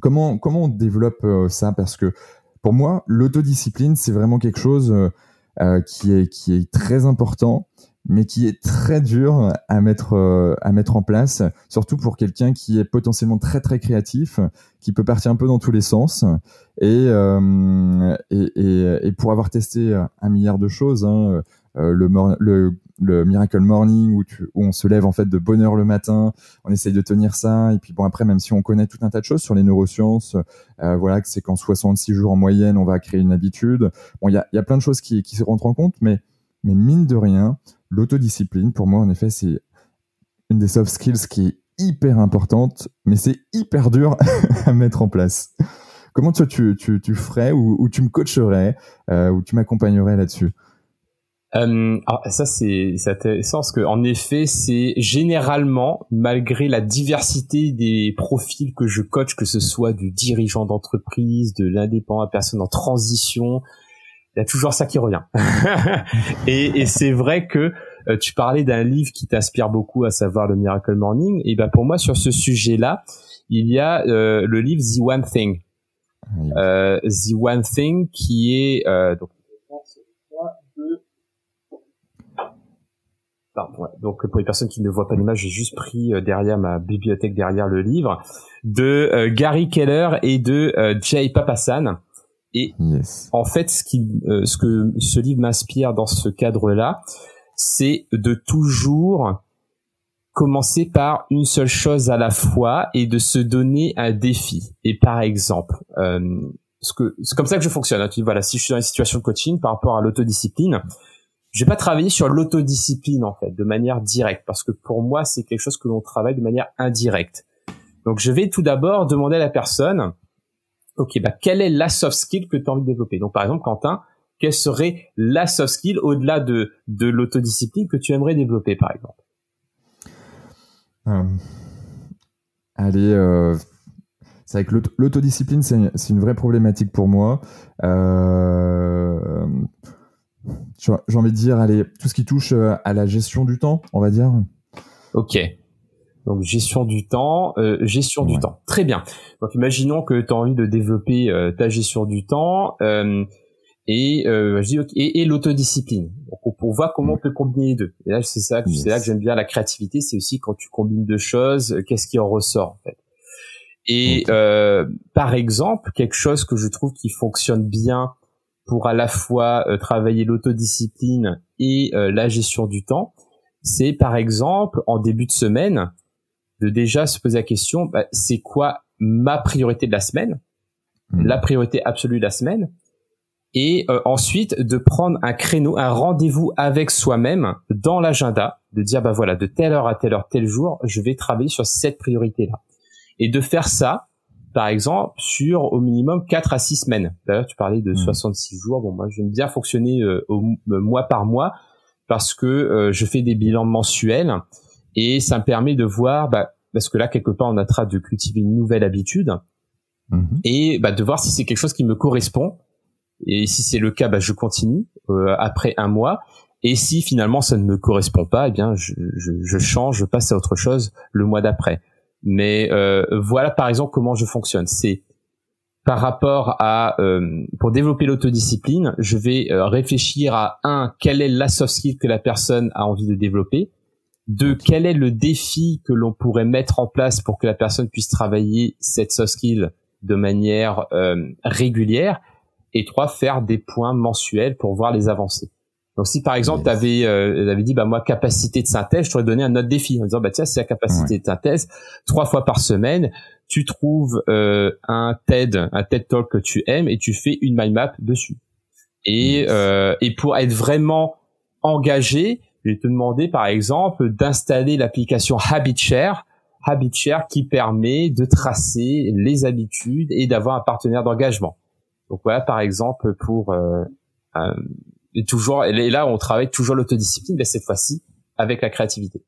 Comment, comment on développe euh, ça? Parce que pour moi, l'autodiscipline, c'est vraiment quelque chose euh, euh, qui, est, qui est très important, mais qui est très dur à mettre, à mettre en place, surtout pour quelqu'un qui est potentiellement très très créatif, qui peut partir un peu dans tous les sens. Et, et, et, pour avoir testé un milliard de choses, hein, le, le, le Miracle Morning où, on se lève en fait de bonne heure le matin, on essaye de tenir ça et puis bon après même si on connaît tout un tas de choses sur les neurosciences, voilà que c'est qu'en 66 jours en moyenne on va créer une habitude. Bon il y a, y a plein de choses qui, qui se rentrent en compte mais mais mine de rien l'autodiscipline pour moi en effet c'est une des soft skills qui est hyper importante, mais c'est hyper dur à mettre en place. Comment toi tu, tu, tu ferais ou, tu me coacherais euh, ou tu m'accompagnerais là-dessus? Euh, ça c'est intéressant parce que en effet c'est généralement malgré la diversité des profils que je coach que ce soit du dirigeant d'entreprise de l'indépendant à personne en transition il y a toujours ça qui revient et, et c'est vrai que euh, tu parlais d'un livre qui t'inspire beaucoup, à savoir le Miracle Morning. Et ben pour moi, sur ce sujet-là, il y a euh, le livre The One Thing. Euh, The One Thing qui est donc donc pour les personnes qui ne voient pas l'image, j'ai juste pris derrière ma bibliothèque derrière le livre de Gary Keller et de Jay Papasan. Et en fait, ce qui, ce que ce livre m'inspire dans ce cadre-là, c'est de toujours commencer par une seule chose à la fois et de se donner un défi. Et par exemple, euh, ce que c'est comme ça que je fonctionne. Hein. Tu voilà, si je suis dans une situation de coaching par rapport à l'autodiscipline, je vais pas travailler sur l'autodiscipline en fait de manière directe parce que pour moi c'est quelque chose que l'on travaille de manière indirecte. Donc je vais tout d'abord demander à la personne, ok, bah quelle est la soft skill que tu as envie de développer? Donc par exemple, Quentin, quelle serait la soft skill au-delà de, de l'autodiscipline que tu aimerais développer, par exemple? Euh, Allez, euh, c'est vrai que l'autodiscipline, c'est une, vraie problématique pour moi. Euh, J'ai envie de dire, allez, tout ce qui touche euh, à la gestion du temps, on va dire. Ok. Donc gestion du temps, euh, gestion du temps. Très bien. Donc imaginons que tu as envie de développer euh, ta gestion du temps. Euh, et je dis et, et l'autodiscipline. Donc on, voit comment on peut combiner les deux. Et là c'est ça, c'est là que j'aime bien la créativité, c'est aussi quand tu combines deux choses, qu'est-ce qui en ressort en fait. Et par exemple, quelque chose que je trouve qui fonctionne bien pour à la fois euh, travailler l'autodiscipline et euh, la gestion du temps, c'est par exemple en début de semaine de déjà se poser la question, bah, c'est quoi ma priorité de la semaine, mmh. la priorité absolue de la semaine, et euh, ensuite de prendre un créneau, un rendez-vous avec soi-même dans l'agenda, de dire bah voilà de telle heure à telle heure tel jour, je vais travailler sur cette priorité là, et de faire ça par exemple sur au minimum 4 à 6 semaines. D'ailleurs tu parlais de 66 mmh. jours, bon moi j'aime bien fonctionner euh, au, euh, mois par mois parce que je fais des bilans mensuels et ça me permet de voir bah, parce que là quelque part on a train de cultiver une nouvelle habitude mmh. et bah, de voir si c'est quelque chose qui me correspond et si c'est le cas, bah, je continue euh, après un mois. Et si finalement ça ne me correspond pas, eh bien je, je, je change, je passe à autre chose le mois d'après. Mais euh, voilà par exemple comment je fonctionne. C'est par rapport à euh, pour développer l'autodiscipline, je vais euh, réfléchir à un quelle est la soft skill que la personne a envie de développer. Deux, quel est le défi que l'on pourrait mettre en place pour que la personne puisse travailler cette soft skill de manière euh, régulière et trois faire des points mensuels pour voir les avancées. Donc si par exemple tu avais, euh, avais dit bah moi capacité de synthèse, je t'aurais donné un autre défi en disant bah tiens c'est la capacité de synthèse trois fois par semaine, tu trouves euh, un TED, un TED Talk que tu aimes et tu fais une mind map dessus. Et euh, et pour être vraiment engagé, je vais te demander par exemple d'installer l'application HabitShare HabitShare qui permet de tracer les habitudes et d'avoir un partenaire d'engagement. Donc voilà, par exemple, pour euh, et toujours, et là on travaille toujours l'autodiscipline, mais cette fois-ci avec la créativité.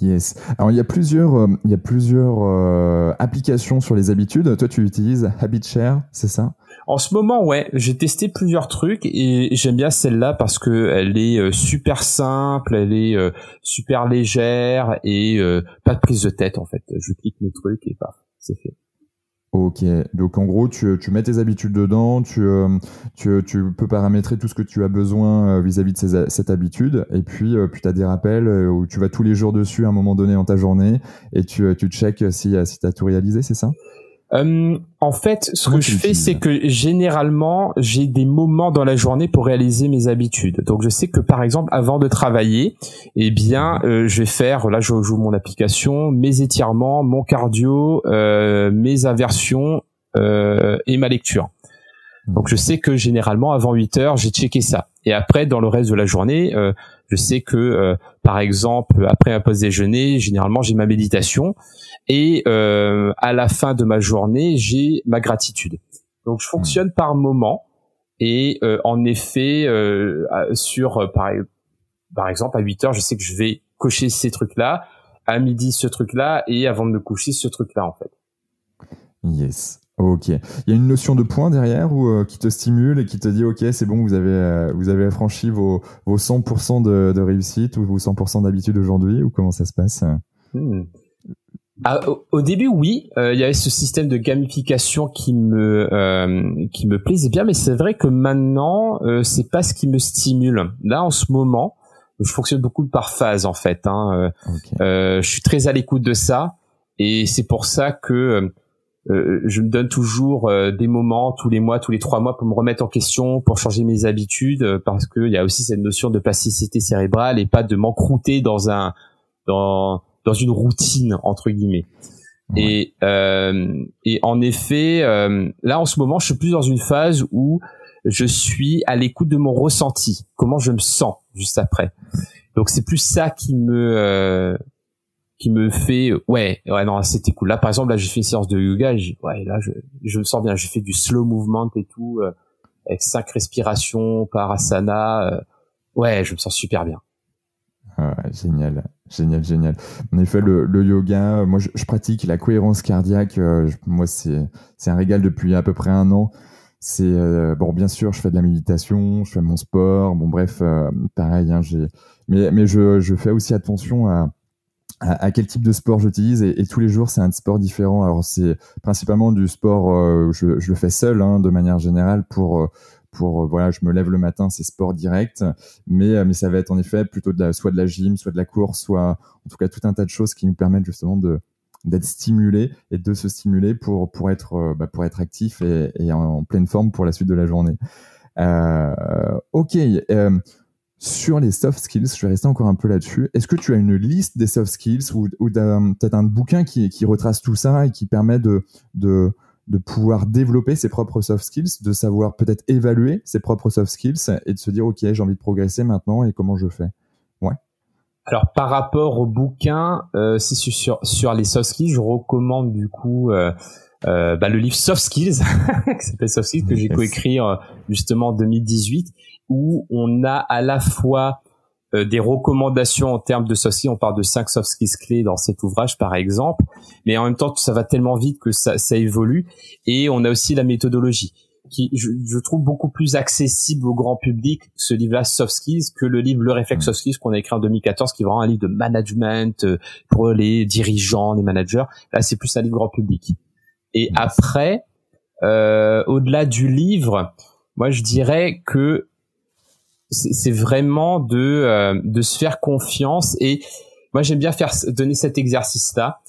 Yes. Alors il y a plusieurs, euh, il y a plusieurs euh, applications sur les habitudes. Toi, tu utilises HabitShare, c'est ça? En ce moment, ouais, j'ai testé plusieurs trucs et j'aime bien celle-là parce que elle est euh, super simple, elle est super légère et pas de prise de tête en fait. Je clique mes trucs et paf, c'est fait. Ok, donc en gros, tu, tu mets tes habitudes dedans, tu, euh, tu, tu, peux paramétrer tout ce que tu as besoin euh, vis-à-vis de ces, cette habitude, et puis, euh, puis tu as des rappels où tu vas tous les jours dessus à un moment donné dans ta journée, et tu, tu check si, si tu as tout réalisé, c'est ça? Euh, en fait, ce que je fais, c'est que généralement, j'ai des moments dans la journée pour réaliser mes habitudes. Donc, je sais que par exemple, avant de travailler, eh bien, euh, je vais faire, là, je joue mon application, mes étirements, mon cardio, euh, mes inversions euh, et ma lecture. Donc, je sais que généralement, avant 8 heures, j'ai checké ça. Et après, dans le reste de la journée, euh, je sais que, par exemple, après un pause déjeuner, généralement, j'ai ma méditation et euh, à la fin de ma journée, j'ai ma gratitude. Donc je fonctionne par moment et euh, en effet euh, sur euh, par, par exemple à 8 heures, je sais que je vais cocher ces trucs-là, à midi ce truc-là et avant de me coucher ce truc-là en fait. Yes. Ok. Il y a une notion de point derrière ou euh, qui te stimule et qui te dit ok c'est bon vous avez vous avez franchi vos vos 100% de, de réussite ou vos 100% d'habitude aujourd'hui ou comment ça se passe? Hmm. Ah, au, début, oui, euh, il y avait ce système de gamification qui me euh, qui me plaisait bien, mais c'est vrai que maintenant, euh, c'est pas ce qui me stimule. Là, en ce moment, je fonctionne beaucoup par phase en fait. Hein. Euh, je suis très à l'écoute de ça, et c'est pour ça que je me donne toujours des moments tous les mois, tous les trois mois pour me remettre en question, pour changer mes habitudes, parce qu'il y a aussi cette notion de plasticité cérébrale et pas de m'encrouter dans un dans dans une routine entre guillemets. Et euh, et en effet, euh, là en ce moment, je suis plus dans une phase où je suis à l'écoute de mon ressenti, comment je me sens juste après. Donc c'est plus ça qui me euh, qui me fait ouais ouais non c'était cool là par exemple là j'ai fait une séance de yoga ouais là je, je me sens bien j'ai fait du slow movement et tout euh, avec cinq respirations par asana euh, ouais je me sens super bien génial, génial, génial. En effet, le, le yoga, moi, je, je, pratique la cohérence cardiaque. Euh, moi, c'est c'est un régal depuis à peu près un an. C'est euh, bon, bien sûr, je fais de la méditation, je fais mon sport. Bon, bref, pareil. Hein, j'ai mais mais je je fais aussi attention à à, quel type de sport j'utilise et, tous les jours c'est un sport différent. Alors c'est principalement du sport, je, je, le fais seul hein, de manière générale pour pour euh, voilà, je me lève le matin, c'est sport direct, mais euh, mais ça va être en effet plutôt de la, soit de la gym, soit de la course, soit en tout cas tout un tas de choses qui nous permettent justement de d'être stimulé et de se stimuler pour pour être euh, bah, pour être actif et, en, pleine forme pour la suite de la journée. Euh, ok. Euh, sur les soft skills, je vais rester encore un peu là-dessus. Est-ce que tu as une liste des soft skills ou, ou peut-être un bouquin qui, qui retrace tout ça et qui permet de, de, de pouvoir développer ses propres soft skills, de savoir peut-être évaluer ses propres soft skills et de se dire ok j'ai envie de progresser maintenant et comment je fais? Ouais. Alors par rapport au bouquin, euh, si sur sur les soft skills, je recommande du coup euh, euh, bah, le livre Soft Skills qui s'appelle Soft Skills que j'ai coécrit euh, justement en 2018 où on a à la fois euh, des recommandations en termes de ceci. On parle de cinq soft skills clés dans cet ouvrage, par exemple. Mais en même temps, ça va tellement vite que ça, ça évolue. Et on a aussi la méthodologie qui, je, je, trouve, beaucoup plus accessible au grand public, ce livre-là, Soft Skills, que le livre Le Réflexe Soft Skills qu'on a écrit en 2014, qui est vraiment un livre de management euh, pour les dirigeants, les managers. Là, c'est plus un livre grand public. Et après, euh, au-delà du livre, moi, je dirais que c'est vraiment de euh, de se faire confiance. Et moi j'aime bien faire donner cet exercice là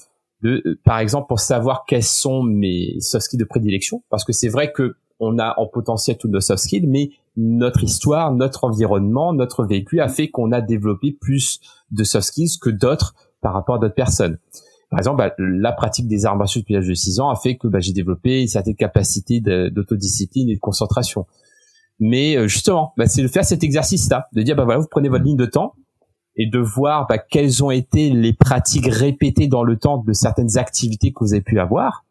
de par exemple pour savoir quels sont mes soft skills de prédilection. Parce que c'est vrai que on a en potentiel tous nos soft skills mais notre histoire notre environnement notre vécu a fait qu'on a développé plus de soft skills que d'autres par rapport à d'autres personnes par exemple, bah, la pratique des arts martiaux depuis l'âge de 6 ans a fait que bah, j'ai développé une certaine capacité d'autodiscipline et de concentration. Mais euh, justement, bah, c'est de faire cet exercice-là, de dire bah voilà, vous prenez votre ligne de temps et de voir bah, quelles ont été les pratiques répétées dans le temps de certaines activités que vous avez pu avoir,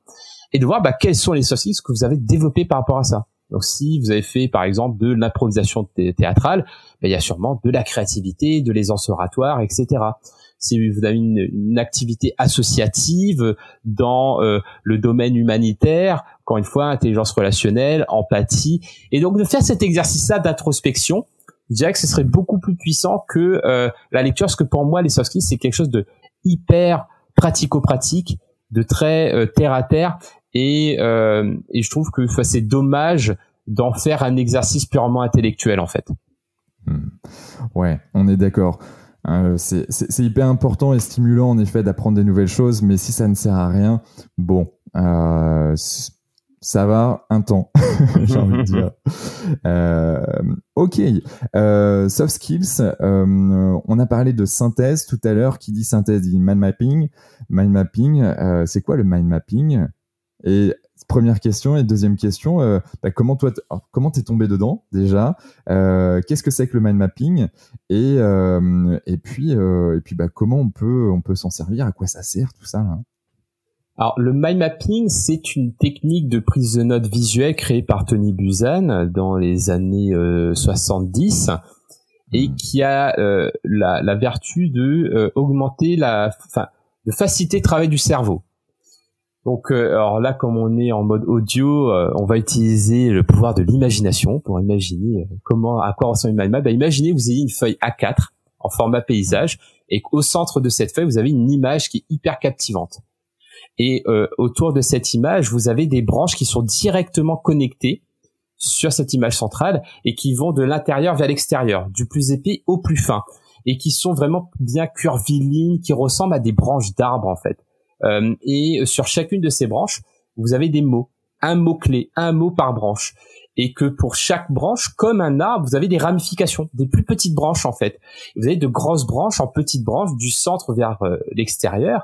et de voir bah, quels sont les soft que vous avez développés par rapport à ça. Donc si vous avez fait par exemple de l'improvisation théâtrale, bah, il y a sûrement de la créativité, de l'aisance oratoire, etc si vous avez une, une activité associative dans euh, le domaine humanitaire, encore une fois, intelligence relationnelle, empathie, et donc de faire cet exercice-là d'introspection, je dirais que ce serait beaucoup plus puissant que euh, la lecture, parce que pour moi, les soft skills, c'est quelque chose de hyper pratico-pratique, de très euh, terre à terre, et, et je trouve que c'est dommage d'en faire un exercice purement intellectuel, en fait. Hmm. Ouais, on est d'accord. C'est hyper important et stimulant en effet d'apprendre des nouvelles choses, mais si ça ne sert à rien, bon, ça va un temps, j'ai envie de dire. Euh, ok, euh, soft skills. Euh, on a parlé de synthèse tout à l'heure. Qui dit synthèse dit mind mapping. Mind mapping, euh, c'est quoi le mind mapping? Première question et deuxième question, euh, bah, comment toi, comment t'es tombé dedans déjà Qu'est-ce que c'est que le mind mapping Et et puis et puis bah comment on peut on peut s'en servir À quoi ça sert tout ça alors, le mind mapping, c'est une technique de prise de notes visuelle créée par Tony Buzan dans les années 70 euh, et hmm. qui a euh, la, la, vertu de euh, augmenter la, enfin, de faciliter le travail du cerveau. Donc, alors là, comme on est en mode audio, on va utiliser le pouvoir de l'imagination pour imaginer comment, à quoi ressemble une mind. Bah, imaginez vous ayez une feuille A4 en format paysage et qu'au centre de cette feuille, vous avez une image qui est hyper captivante. Et euh, autour de cette image, vous avez des branches qui sont directement connectées sur cette image centrale et qui vont de l'intérieur vers l'extérieur, du plus épais au plus fin, et qui sont vraiment bien curvilignes, qui ressemblent à des branches d'arbres en fait. Euh, et sur chacune de ces branches, vous avez des mots, un mot clé, un mot par branche et que pour chaque branche, comme un arbre, vous avez des ramifications, des plus petites branches en fait. Vous avez de grosses branches en petites branches du centre vers euh, l'extérieur,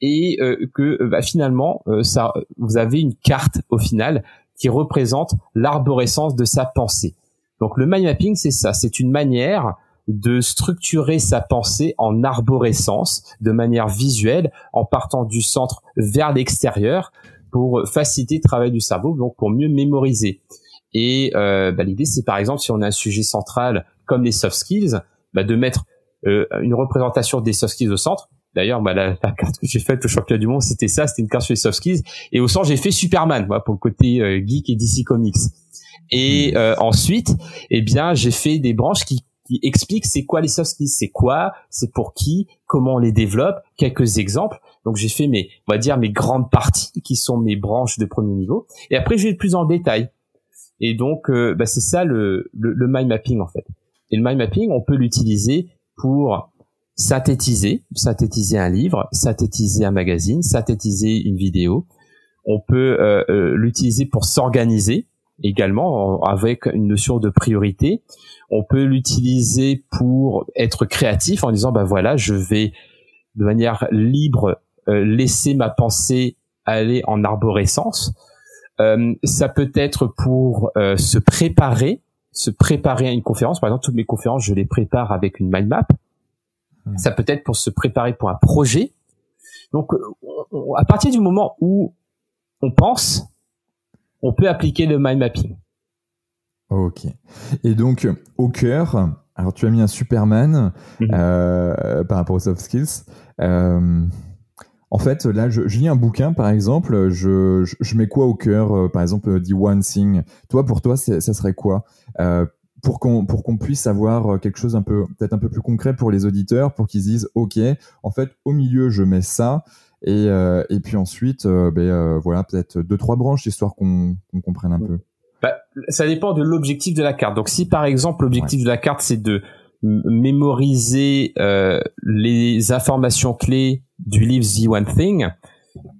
et euh, que euh, bah, finalement, ça, vous avez une carte au final qui représente l'arborescence de sa pensée. Donc le mind mapping, c'est ça, c'est une manière de structurer sa pensée en arborescence de manière visuelle en partant du centre vers l'extérieur pour faciliter le travail du cerveau, donc pour mieux mémoriser. Et euh, bah, l'idée, c'est par exemple, si on a un sujet central comme les soft skills, bah, de mettre euh, une représentation des soft skills au centre. D'ailleurs, bah, la, carte que j'ai faite au championnat du monde, c'était ça, c'était une carte sur les soft skills. Et au centre, j'ai fait Superman, voilà, pour le côté euh, geek et DC Comics. Et euh, ensuite, eh bien, j'ai fait des branches qui, qui expliquent c'est quoi les soft skills, c'est quoi, c'est pour qui, comment on les développe, quelques exemples. Donc j'ai fait mes, on va dire mes grandes parties qui sont mes branches de premier niveau. Et après, je vais plus en détail. Et donc, euh, bah, c'est ça le, le, mind mapping en fait. Et le mind mapping, on peut l'utiliser pour synthétiser, synthétiser un livre, synthétiser un magazine, synthétiser une vidéo. On peut euh, euh, l'utiliser pour s'organiser également avec une notion de priorité. On peut l'utiliser pour être créatif en disant bah voilà, je vais de manière libre laisser ma pensée aller en arborescence. Euh, ça peut être pour euh, se préparer, se préparer à une conférence. Par exemple, toutes mes conférences, je les prépare avec une mind map. Hmm. Ça peut être pour se préparer pour un projet. Donc, euh, à partir du moment où on pense, on peut appliquer le mind mapping. Ok. Et donc, au cœur, alors tu as mis un Superman mhm. par rapport aux soft skills. En fait, là, je, lis un bouquin, par exemple, je, je, mets quoi au cœur euh, Par exemple, euh, The One Thing. Toi, pour toi, ça serait quoi? Euh, pour qu'on pour qu'on puisse avoir quelque chose un peu peut-être un peu plus concret pour les auditeurs, pour qu'ils disent OK, en fait, au milieu, je mets ça. Et, et puis ensuite, ben, voilà, peut-être deux trois branches histoire qu'on comprenne un peu. Bah, ça dépend de l'objectif de la carte. Donc, si par exemple l'objectif de la carte c'est de mémoriser euh, les informations clés du livre The One Thing,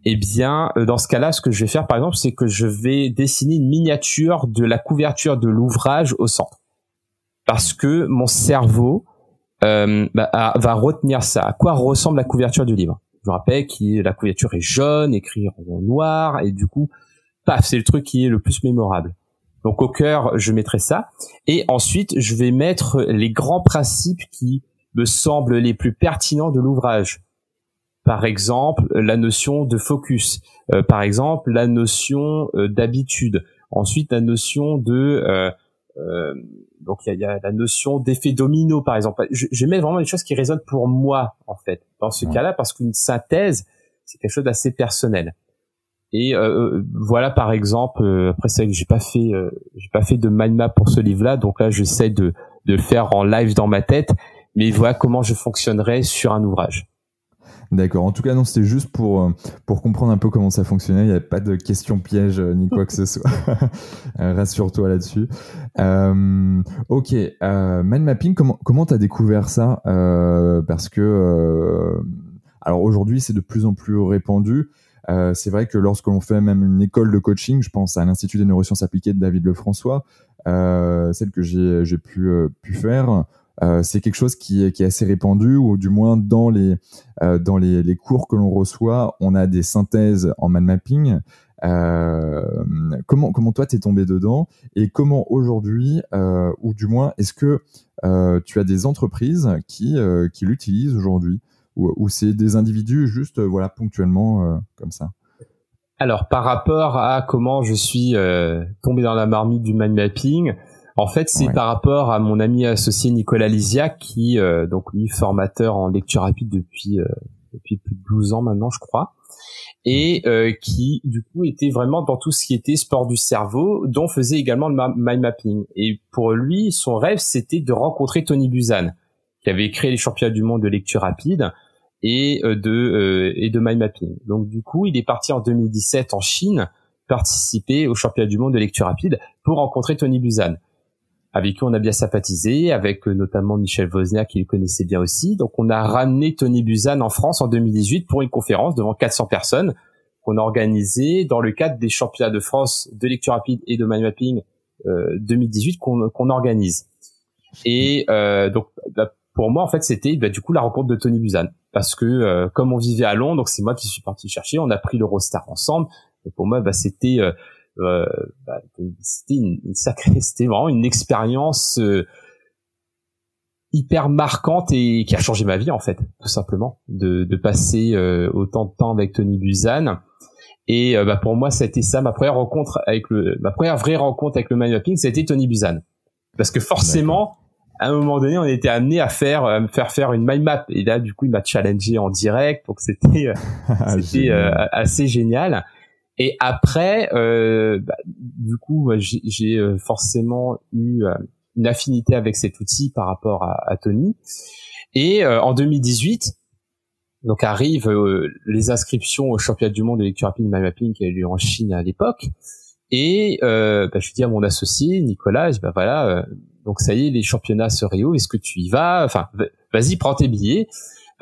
eh bien, euh, dans ce cas-là, ce que je vais faire, par exemple, c'est que je vais dessiner une miniature de la couverture de l'ouvrage au centre, parce que mon cerveau euh, bah, va retenir ça. À quoi ressemble la couverture du livre? Je vous rappelle que la couverture est jaune, écrit en noir, et du coup, paf, c'est le truc qui est le plus mémorable. Donc au cœur, je mettrai ça. Et ensuite, je vais mettre les grands principes qui me semblent les plus pertinents de l'ouvrage. Par exemple, la notion de focus. Euh, par exemple, la notion euh, d'habitude. Ensuite, la notion de euh, donc il y a, la notion d'effet domino, par exemple. Je, je mets vraiment des choses qui résonnent pour moi, en fait, dans ce cas-là, parce qu'une synthèse, c'est quelque chose d'assez personnel. Et euh, euh, voilà par exemple, euh, après c'est que j'ai pas fait, j'ai pas fait de mind map pour ce livre-là, donc là j'essaie de, de le faire en live dans ma tête, mais voilà comment je fonctionnerais sur un ouvrage. D'accord. En tout cas, non, c'était juste pour, euh, pour comprendre un peu comment ça fonctionnait. Il n'y avait pas de questions pièges euh, ni quoi que ce soit. Euh, rassure-toi là-dessus. Euh, ok. Euh, mind mapping, comment comment t'as découvert ça? Parce que alors aujourd'hui, c'est de plus en plus répandu. C'est vrai que lorsque l'on fait même une école de coaching, je pense à l'Institut des neurosciences appliquées de David Lefrançois, celle que j'ai pu pu faire. Euh, c'est quelque chose qui est, qui est, assez répandu, ou du moins dans les, euh, dans les, les, cours que l'on reçoit, on a des synthèses en mind mapping. Euh, comment, comment toi t'es tombé dedans et comment aujourd'hui, euh, ou du moins, est-ce que euh, tu as des entreprises qui, qui l'utilisent aujourd'hui, ou, ou c'est des individus juste voilà ponctuellement comme ça. Alors par rapport à comment je suis tombé dans la marmite du mind mapping, en fait, c'est par rapport à mon ami associé Nicolas Lisiac, qui euh, donc lui formateur en lecture rapide depuis euh, depuis plus de 12 ans maintenant, je crois, et euh, qui du coup était vraiment dans tout ce qui était sport du cerveau, dont faisait également le mind mapping. Et pour lui, son rêve, c'était de rencontrer Tony Buzan, qui avait créé les championnats du monde de lecture rapide et de et de mind mapping. Donc du coup, il est parti en 2017 en Chine participer au championnat du monde de lecture rapide pour rencontrer Tony Buzan avec qui on a bien sympathisé, avec euh, notamment Michel Wozniak qui le connaissait bien aussi. Donc on a ramené Tony Buzan en France en 2018 pour une conférence devant 400 personnes qu'on a organisée dans le cadre des championnats de France de lecture rapide et de mind mapping euh, 2018 qu'on organise. Et euh, donc bah, pour moi en fait c'était bah, du coup la rencontre de Tony Buzan parce que euh, comme on vivait à Londres, donc c'est moi qui suis parti chercher, on a pris l'Eurostar ensemble. Et pour moi bah, c'était euh, euh, bah, c'était une, sacrée, c'était vraiment une expérience euh, hyper marquante et qui a changé ma vie en fait, tout simplement, de, de passer euh, autant de temps avec Tony Buzan. Et bah, pour moi, ça a été ça ma première rencontre avec le, ma première vraie rencontre avec le mind mapping, c'était Tony Buzan, parce que forcément. À un moment donné, on était amené à faire, à me faire faire une mind map. Et là, du coup, il m'a challengé en direct, donc c'était, c'était assez génial. Et après, euh, bah, du coup, j'ai euh, forcément eu euh, une affinité avec cet outil par rapport à, à Tony. Et euh, en 2018, donc arrivent les inscriptions au championnat du monde de lecture rapide mind mapping qui a eu lieu en Chine à l'époque. Et bah, je dis à mon associé Nicolas, bah voilà, donc ça y est, les championnats se réouvrent. Est-ce que tu y vas? Enfin, vas-y, prends tes billets.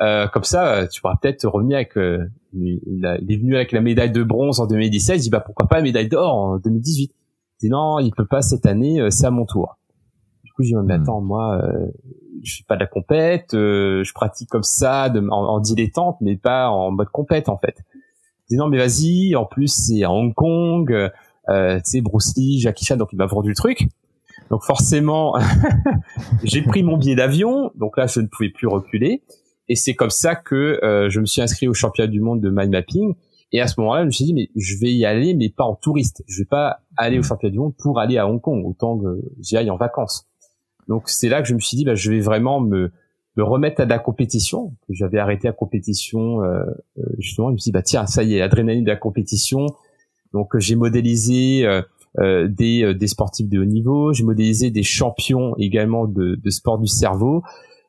Euh, comme ça, tu pourras peut-être revenir avec. Euh, il, est venu avec la médaille de bronze en 2017. Il dit bah pourquoi pas la médaille d'or en 2018. Il dit non, il peut pas cette année. Euh, c'est à mon tour. Du coup, je dis mais hmm. attends, moi, je fais pas de la compète. je pratique comme ça, de, en, dilettante, mais pas en mode compète en fait. Il dit non mais vas-y. En plus, c'est à Hong Kong. tu sais, Bruce Lee, Jackie Chan, donc il m'a vendu le truc. Donc forcément, j'ai pris mon billet d'avion. Donc là, je ne pouvais plus reculer. Et c'est comme ça que euh, je me suis inscrit au championnat du monde de mind mapping. Et à ce moment-là, je me suis dit, mais je vais y aller, mais pas en touriste. Je vais pas aller au championnat du monde pour aller à Hong Kong, autant que j'y aille en vacances. Donc c'est là que je me suis dit, bah, je vais vraiment me, me remettre à de la compétition. J'avais arrêté la compétition, euh, euh, justement. Je me suis dit, bah tiens, ça y est, l'adrénaline de la compétition. Donc j'ai modélisé euh, des, des sportifs de haut niveau, j'ai modélisé des champions également de, de sport du cerveau.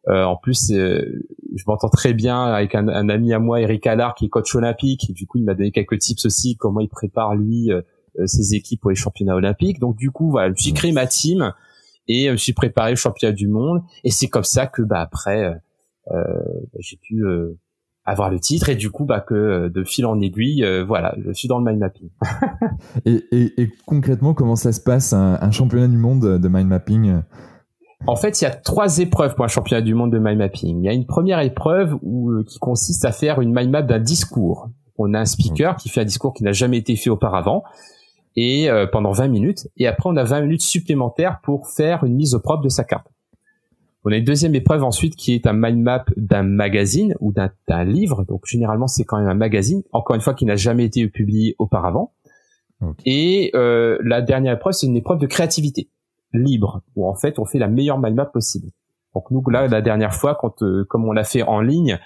Euh, en plus, euh, je m'entends très bien avec un, un, ami à moi, Eric Allard, qui est coach olympique. Et du coup, il m'a donné quelques tips aussi, comment il prépare lui euh, ses équipes pour les championnats olympiques. Donc du coup, voilà, j'ai créé ma team et je me suis préparé au championnat du monde. Et c'est comme ça que bah après, j'ai pu avoir le titre et du coup bah que de fil en aiguille voilà je suis dans le mind mapping et, et, et, concrètement comment ça se passe un, un championnat du monde de mind mapping? En fait, il y a trois épreuves pour un championnat du monde de mind mapping. Il y a une première épreuve où, euh, qui consiste à faire une mind map d'un discours. On a un speaker qui fait un discours qui n'a jamais été fait auparavant et euh, pendant 20 minutes. Et après, on a 20 minutes supplémentaires pour faire une mise au propre de sa carte. On a une deuxième épreuve ensuite qui est un mind map d'un magazine ou d'un livre. Donc généralement, c'est quand même un magazine. Encore une fois, qui n'a jamais été publié auparavant. Et euh, la dernière épreuve, c'est une épreuve de créativité libre où en fait on fait la meilleure mind map possible. Donc nous là la dernière fois quand euh, comme on l'a fait en ligne,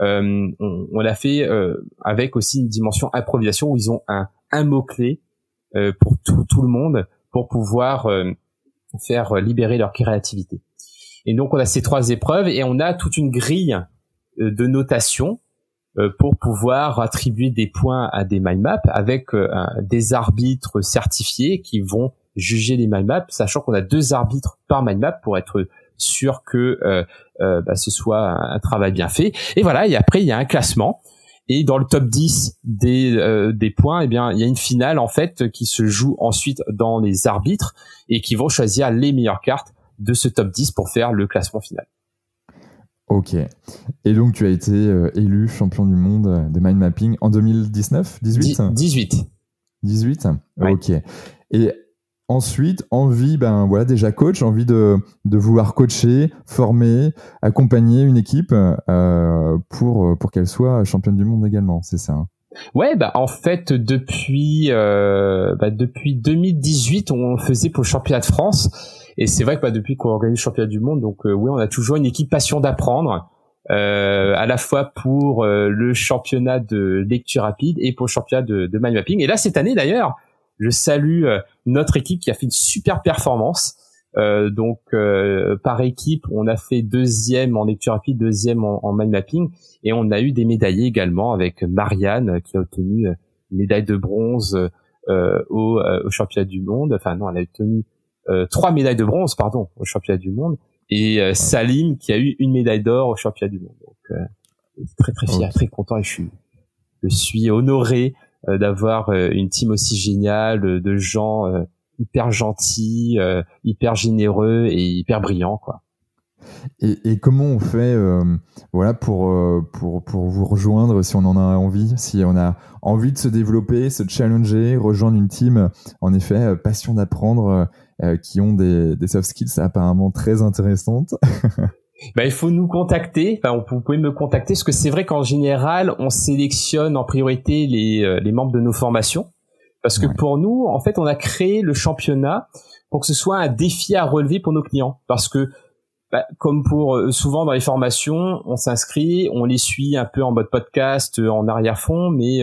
euh, on, on l'a fait euh, avec aussi une dimension improvisation où ils ont un, un mot clé euh, pour tout, tout le monde pour pouvoir faire libérer leur créativité. Et donc on a ces trois épreuves et on a toute une grille de notation pour pouvoir attribuer des points à des mind maps avec des arbitres certifiés qui vont juger les mind maps, sachant qu'on a deux arbitres par mind map pour être sûr que bah, ce soit un, travail bien fait. Et voilà, et après il y a un classement. Et dans le top 10 des, des points, eh bien, il y a une finale en fait qui se joue ensuite dans les arbitres et qui vont choisir les meilleures cartes de ce top 10 pour faire le classement final. Ok. Et donc, tu as été euh, élu champion du monde de mind mapping en 2019 18 18. 18 Ok. Et ensuite, envie, ben voilà, déjà coach, envie de, de vouloir coacher, former, accompagner une équipe euh, pour, pour qu'elle soit championne du monde également, c'est ça hein? Ouais, bah en fait depuis euh, bah, depuis 2018, on faisait pour le championnat de France et c'est vrai que bah, depuis qu'on organise le championnat du monde, donc euh, oui, on a toujours une équipe passion d'apprendre, euh, à la fois pour euh, le championnat de lecture rapide et pour le championnat de, de mind mapping. Et là, cette année d'ailleurs, je salue euh, notre équipe qui a fait une super performance. donc par équipe, on a fait deuxième en lecture rapide, deuxième en, en mind mapping, et on a eu des médaillés également avec Marianne qui a obtenu une médaille de bronze au, au championnat du monde. Enfin non, elle a obtenu euh, trois médailles de bronze, pardon, au championnat du monde, et euh, Salim qui a eu une médaille d'or au championnat du monde. Donc euh, très très fier, très content et je suis je suis honoré d'avoir une team aussi géniale de gens hyper gentils, hyper généreux et hyper brillants quoi. Et, et, comment on fait voilà pour, pour, pour vous rejoindre si on en a envie, si on a envie de se développer, se challenger, rejoindre une team, en effet, passion d'apprendre euh, qui ont des, des soft skills apparemment très intéressantes. Bah, il faut nous contacter. Enfin, vous pouvez me contacter parce que c'est vrai qu'en général, on sélectionne en priorité les, euh, les membres de nos formations. Parce que pour nous, en fait, on a créé le championnat pour que ce soit un défi à relever pour nos clients. Parce que, bah, comme pour euh, souvent dans les formations, on s'inscrit, on les suit un peu en mode podcast, en arrière-fond, mais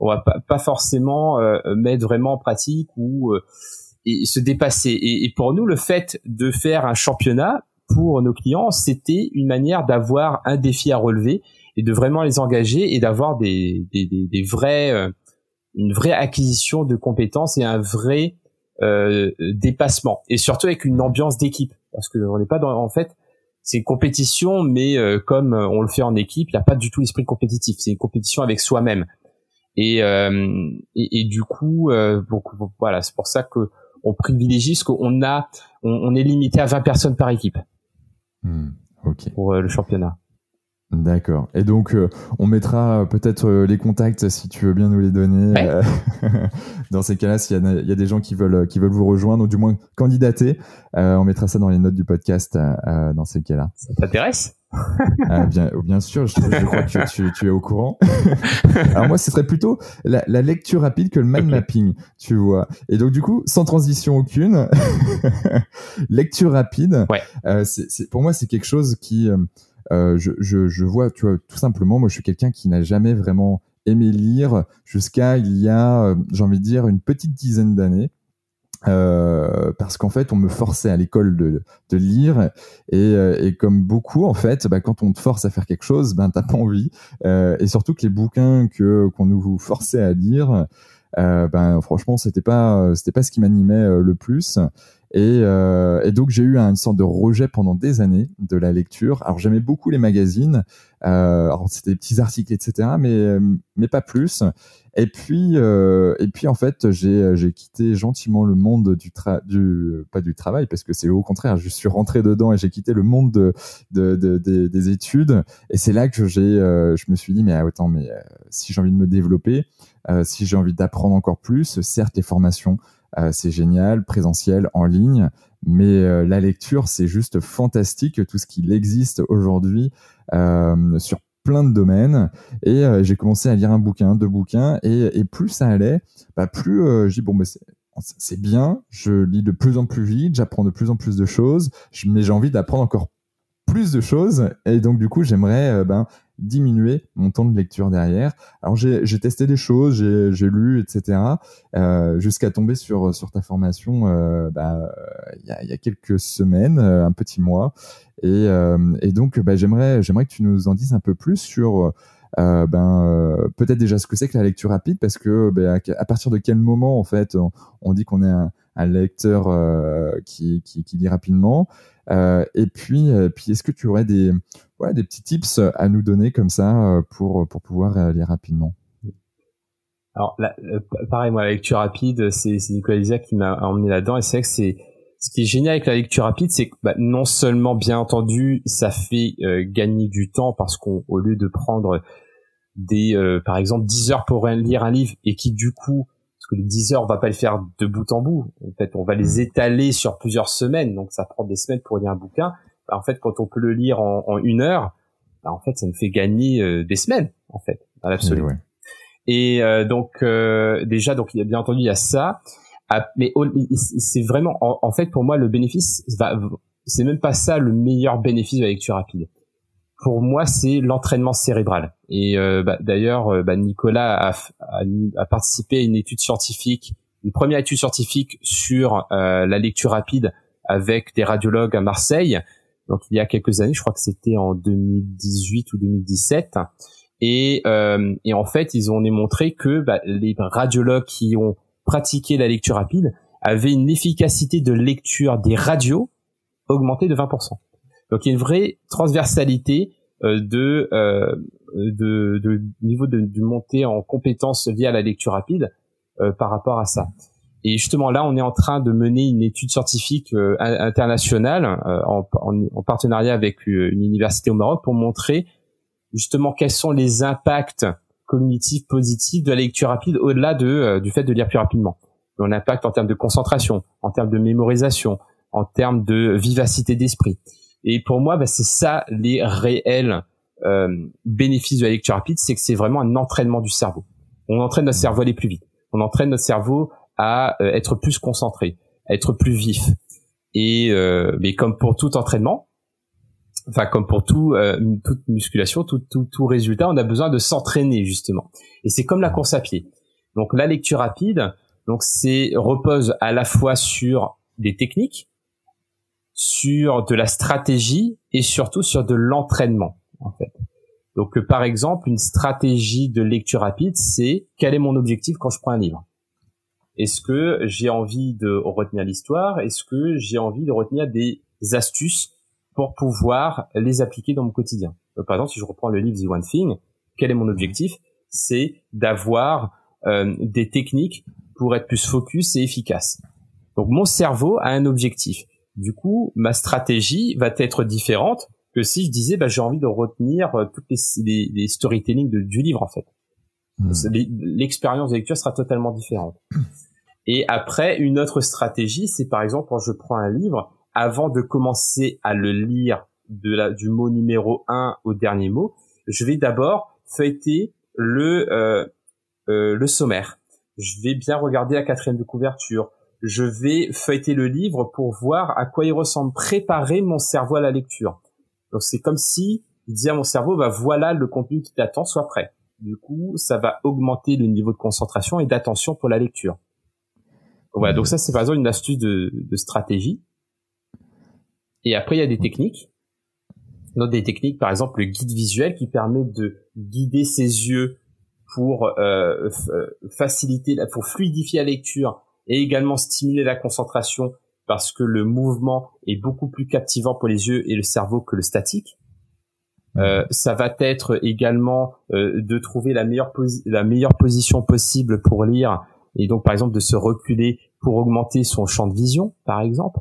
on va pas, pas forcément mettre vraiment en pratique ou et se dépasser. Et, pour nous, le fait de faire un championnat pour nos clients, c'était une manière d'avoir un défi à relever et de vraiment les engager et d'avoir des, des, des, vrais, euh, une vraie acquisition de compétences et un vrai euh, dépassement. Et surtout avec une ambiance d'équipe, parce que on n'est pas dans, en fait, c'est une compétition, mais euh, comme on le fait en équipe, il n'y a pas du tout l'esprit compétitif. C'est une compétition avec soi-même. Et, et, et, du coup, voilà, c'est pour ça que on privilégie ce qu'on a, on, est limité à 20 personnes par équipe. Hmm, pour euh, le championnat. D'accord. Et donc, euh, on mettra peut-être euh, les contacts si tu veux bien nous les donner. dans ces cas-là, s'il y, a des gens qui veulent, qui veulent vous rejoindre, ou du moins candidater, on mettra ça dans les notes du podcast dans ces cas-là. Ça t'intéresse? Ah, bien, bien sûr, je, crois que tu, tu, es au courant. Alors moi, ce serait plutôt la, la, lecture rapide que le mind mapping, tu vois. Et donc du coup, sans transition aucune, lecture rapide. Ouais. Euh, pour moi, c'est quelque chose qui, euh, euh, je, je, je, vois, tu vois, tout simplement, moi, je suis quelqu'un qui n'a jamais vraiment aimé lire jusqu'à il y a, j'ai envie de dire, une petite dizaine d'années. Euh, parce qu'en fait on me forçait à l'école de, de lire et, euh, et, comme beaucoup en fait bah, quand on te force à faire quelque chose ben t'as pas envie. Euh, et surtout que les bouquins que qu'on nous forçait à lire euh, ben franchement c'était pas c'était pas ce qui m'animait euh, le plus et, euh, et donc j'ai eu une sorte de rejet pendant des années de la lecture. Alors j'aimais beaucoup les magazines, euh, alors c'était des petits articles etc, mais mais pas plus. Et puis, euh, et puis en fait, j'ai, j'ai quitté gentiment le monde du, tra du pas du travail parce que c'est au contraire, je suis rentré dedans et j'ai quitté le monde de, de, de, des études. Et c'est là que j'ai, je me suis dit mais attends, mais si j'ai envie de me développer, si j'ai envie d'apprendre encore plus, certes les formations c'est génial, présentiel, en ligne, mais la lecture c'est juste fantastique tout ce qu'il existe aujourd'hui sur plein de domaines. Et euh, j'ai commencé à lire un bouquin, deux bouquins et, et plus ça allait, bah plus euh, j'ai bon c'est bien, je lis de plus en plus vite, j'apprends de plus en plus de choses, mais j'ai envie d'apprendre encore plus de choses. Et donc du coup j'aimerais euh, ben diminuer mon temps de lecture derrière. Alors j'ai testé des choses, j'ai lu, etc. Euh, Jusqu'à tomber sur ta formation euh, bah, il y, a, quelques semaines, euh, un petit mois. Et, donc bah, j'aimerais que tu nous en dises un peu plus sur ben peut-être déjà ce que c'est que la lecture rapide, parce que ben, à, partir de quel moment en fait on, dit qu'on est un, lecteur qui, lit rapidement. Et puis, puis est-ce que tu aurais des, ouais, des petits tips à nous donner comme ça pour, pour pouvoir lire rapidement? Alors, pareil, moi, la lecture rapide, c'est Nicolas Lisa qui m'a emmené là-dedans. Et c'est vrai que c'est ce qui est génial avec la lecture rapide, c'est que bah, non seulement, bien entendu, ça fait euh, gagner du temps parce qu'au lieu de prendre des, euh, par exemple, 10 heures pour lire un livre et qui du coup, que les 10 heures, on va pas le faire de bout en bout. En fait, on va les mmh. étaler sur plusieurs semaines, donc ça prend des semaines pour lire un bouquin. Bah, en fait, quand on peut le lire en, une heure, bah, en fait, ça nous fait gagner euh, des semaines, en fait, à l'absolu. Et donc déjà, donc il y a bien entendu il y a ça. Ah, mais c'est vraiment, en, fait, pour moi, le bénéfice, c'est même pas ça le meilleur bénéfice de la lecture rapide. Pour moi, c'est l'entraînement cérébral. Et euh, bah, d'ailleurs, euh, bah, Nicolas a, a, participé à une étude scientifique, une première étude scientifique sur euh, la lecture rapide avec des radiologues à Marseille. Donc, il y a quelques années, je crois que c'était en 2018 ou 2017. Et, et en fait, ils ont démontré que bah, les radiologues qui ont pratiquer la lecture rapide avait une efficacité de lecture des radios augmentée de 20%. Donc il y a une vraie transversalité euh, de, euh, de, de, niveau de, de montée en compétences via la lecture rapide euh, par rapport à ça. Et justement là, on est en train de mener une étude scientifique internationale en, en, partenariat avec une université au Maroc pour montrer justement quels sont les impacts cognitif positif de la lecture rapide au-delà de euh, du fait de lire plus rapidement. Un impact en termes de concentration, en termes de mémorisation, en termes de vivacité d'esprit. Et pour moi, bah, c'est ça les réels euh, bénéfices de la lecture rapide, c'est que c'est vraiment un entraînement du cerveau. On entraîne notre cerveau à aller plus vite. On entraîne notre cerveau à euh, être plus concentré, à être plus vif. Et mais comme pour tout entraînement, enfin comme pour tout, euh, toute musculation, tout, tout, tout résultat, on a besoin de s'entraîner justement. Et c'est comme la course à pied. Donc la lecture rapide, donc c'est repose à la fois sur des techniques, sur de la stratégie et surtout sur de l'entraînement en fait. Donc euh, par exemple, une stratégie de lecture rapide, c'est quel est mon objectif quand je prends un livre? Est-ce que j'ai envie de retenir l'histoire? Est-ce que j'ai envie de retenir des astuces pour pouvoir les appliquer dans mon quotidien? par exemple, si je reprends le livre The One Thing, quel est mon objectif? C'est d'avoir euh, des techniques pour être plus focus et efficace. Donc mon cerveau a un objectif. Du coup, ma stratégie va être différente que si je disais bah, j'ai envie de retenir euh, toutes les, les, storytelling du livre en fait. Hmm. L'expérience de lecture sera totalement différente. Et après, une autre stratégie, c'est par exemple quand je prends un livre, avant de commencer à le lire de la, du mot numéro 1 au dernier mot, je vais d'abord feuilleter le, euh, euh, le sommaire. Je vais bien regarder la quatrième de couverture. Je vais feuilleter le livre pour voir à quoi il ressemble, préparer mon cerveau à la lecture. Donc c'est comme si je disais à mon cerveau, bah voilà le contenu qui t'attend, sois prêt. Du coup, ça va augmenter le niveau de concentration et d'attention pour la lecture. Voilà, donc ça c'est par exemple une astuce de, de stratégie. Et après, il y a des techniques. Donc des techniques, par exemple, le guide visuel qui permet de guider ses yeux pour euh, euh, faciliter, pour fluidifier la lecture et également stimuler la concentration parce que le mouvement est beaucoup plus captivant pour les yeux et le cerveau que le statique. Euh, ça va être également euh, de trouver la meilleure, la meilleure position possible pour lire et donc par exemple de se reculer pour augmenter son champ de vision, par exemple.